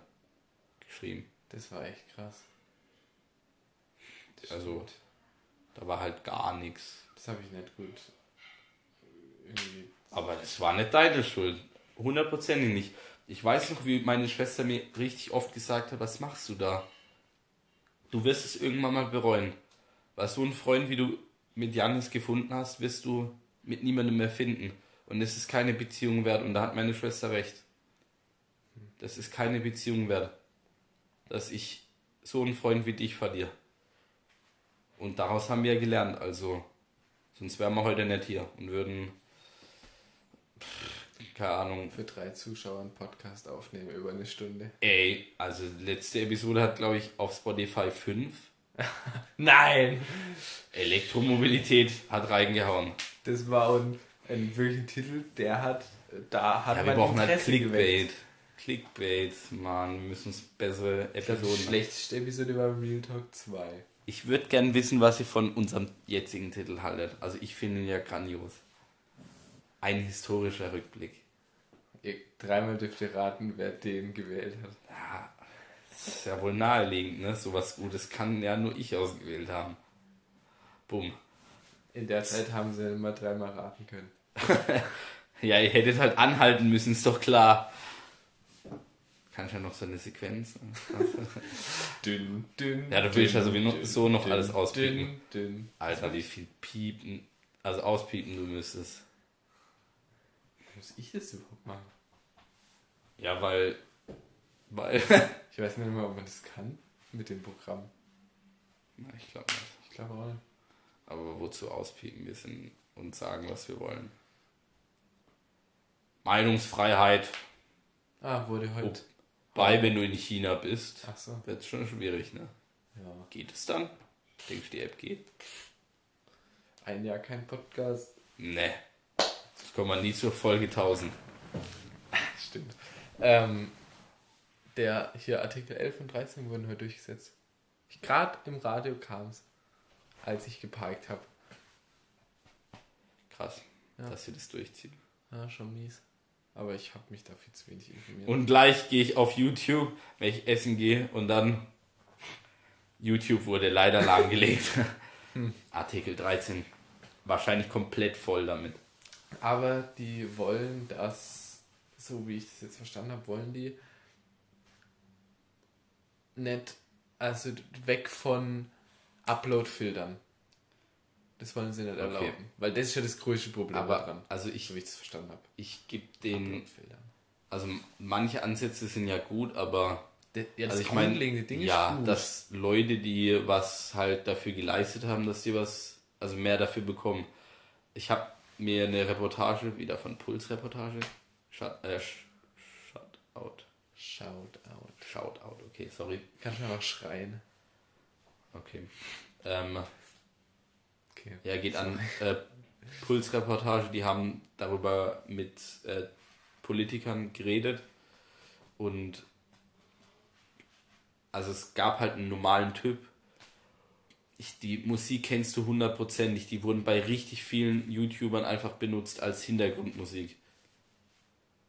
geschrieben. Das war echt krass. Das also, stimmt. Da war halt gar nichts. Das habe ich nicht gut. Irgendwie. Aber das war nicht deine Schuld. Hundertprozentig nicht. Ich weiß noch, wie meine Schwester mir richtig oft gesagt hat, was machst du da? Du wirst es irgendwann mal bereuen. Weil so einen Freund, wie du mit Janis gefunden hast, wirst du mit niemandem mehr finden. Und es ist keine Beziehung wert. Und da hat meine Schwester recht. Das ist keine Beziehung wert. Dass ich so einen Freund wie dich verliere. Und daraus haben wir gelernt. Also, sonst wären wir heute nicht hier und würden, keine Ahnung. Für drei Zuschauer einen Podcast aufnehmen über eine Stunde. Ey, also letzte Episode hat, glaube ich, auf Spotify 5. (laughs) Nein! Elektromobilität hat reingehauen. Das war ein, ein wirklicher Titel, der hat, da hat ja, wir brauchen halt Clickbait. Geweckt. Clickbait, Mann, wir müssen uns bessere Episoden. Die schlechteste Episode war Real Talk 2. Ich würde gern wissen, was ihr von unserem jetzigen Titel haltet. Also ich finde ihn ja grandios. Ein historischer Rückblick. Ihr dreimal dürft ihr raten, wer den gewählt hat. Ja, das ist ja wohl naheliegend, ne? Sowas Gutes kann ja nur ich ausgewählt haben. Bumm. In der Zeit haben sie immer dreimal raten können. (laughs) ja, ihr hättet halt anhalten müssen, ist doch klar. Kann ich ja noch so eine Sequenz. (laughs) dünn, dünn. Ja, du willst ja sowieso noch alles auspiepen. Dünn, dünn. Alter, wie viel piepen, also auspiepen du müsstest. Muss ich das überhaupt machen? Ja, weil. weil (laughs) ich weiß nicht mehr, ob man das kann mit dem Programm. Na, ich glaube nicht. Ich glaube auch nicht. Aber wozu auspiepen wir sind und sagen, was wir wollen? Meinungsfreiheit. Ah, wurde heute. Bei, wenn du in China bist, so. wird es schon schwierig, ne? Ja. Geht es dann? Denkst du, die App geht? Ein Jahr kein Podcast. Ne. Kommen wir nie zur Folge 1000. (laughs) Stimmt. Ähm, der hier Artikel 11 und 13 wurden heute durchgesetzt. Gerade im Radio kam es, als ich geparkt habe. Krass, ja. dass sie das durchziehen. Ja, schon mies. Aber ich habe mich da viel zu wenig informiert. Und gleich gehe ich auf YouTube, wenn ich essen gehe und dann (laughs) YouTube wurde leider (laughs) lahmgelegt. hm. Artikel 13. Wahrscheinlich komplett voll damit. Aber die wollen das, so wie ich das jetzt verstanden habe, wollen die nicht, also weg von Upload-Filtern. Das wollen sie nicht erlauben. Weil das ist ja das größte Problem Aber daran. also ich, So wie ich es verstanden habe. ich gebe den, also manche Ansätze sind ja gut, aber Ja, das also ich grundlegende Ding ja, dass Leute, die was halt dafür geleistet haben, dass die was, also mehr dafür bekommen. Ich habe mir eine Reportage wieder von Puls-Reportage, Shut, äh, Sh- Shutout, Shout out. Shoutout, okay, sorry, Kannst du einfach schreien. okay. Ähm, Okay. ja, geht an äh, Puls-Reportage, die haben darüber mit äh, Politikern geredet und also es gab halt einen normalen Typ. Ich, die Musik kennst du hundertprozentig. Die wurden bei richtig vielen YouTubern einfach benutzt als Hintergrundmusik.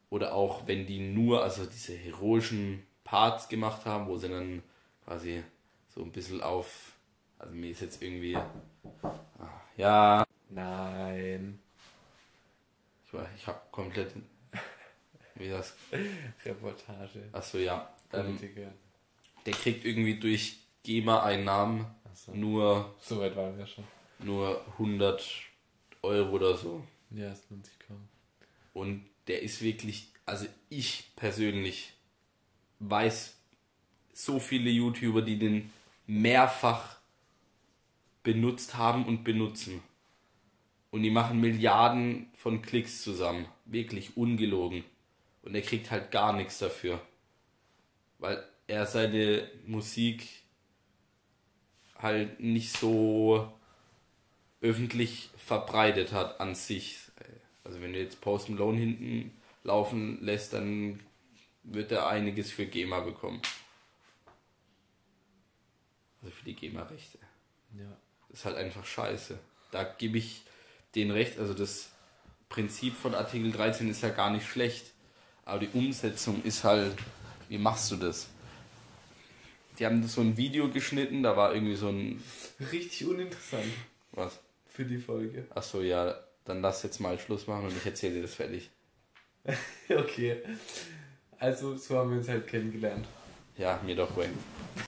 Oder auch wenn die nur, also diese heroischen Parts gemacht haben, wo sie dann quasi so ein bisschen auf, also mir ist jetzt irgendwie, ah, ja, Nein. ich, war- ich habe komplett, wie das, Reportage. achso ja, ähm, der kriegt irgendwie durch GEMA-Einnahmen Achso. nur So weit waren wir schon. nur 100 Euro oder so. Ja, lohnt sich kaum. Und der ist wirklich, also ich persönlich weiß so viele YouTuber, die den mehrfach benutzt haben und benutzen. Und die machen Milliarden von Klicks zusammen. Wirklich ungelogen. Und er kriegt halt gar nichts dafür. Weil er seine Musik halt nicht so öffentlich verbreitet hat an sich. Also wenn du jetzt Post Malone hinten laufen lässt, dann wird er einiges für GEMA bekommen. Also für die GEMA-Rechte. Ja. Das ist halt einfach scheiße. Da gebe ich den recht. Also das Prinzip von Artikel 13 ist ja gar nicht schlecht. Aber die Umsetzung ist halt, wie machst du das? Die haben so ein Video geschnitten, da war irgendwie so ein, Richtig uninteressant was? für die Folge. Achso, ja, dann lass jetzt mal Schluss machen und ich erzähle dir das fertig. (laughs) Okay. Also, so haben wir uns halt kennengelernt. Ja, mir doch, Wayne.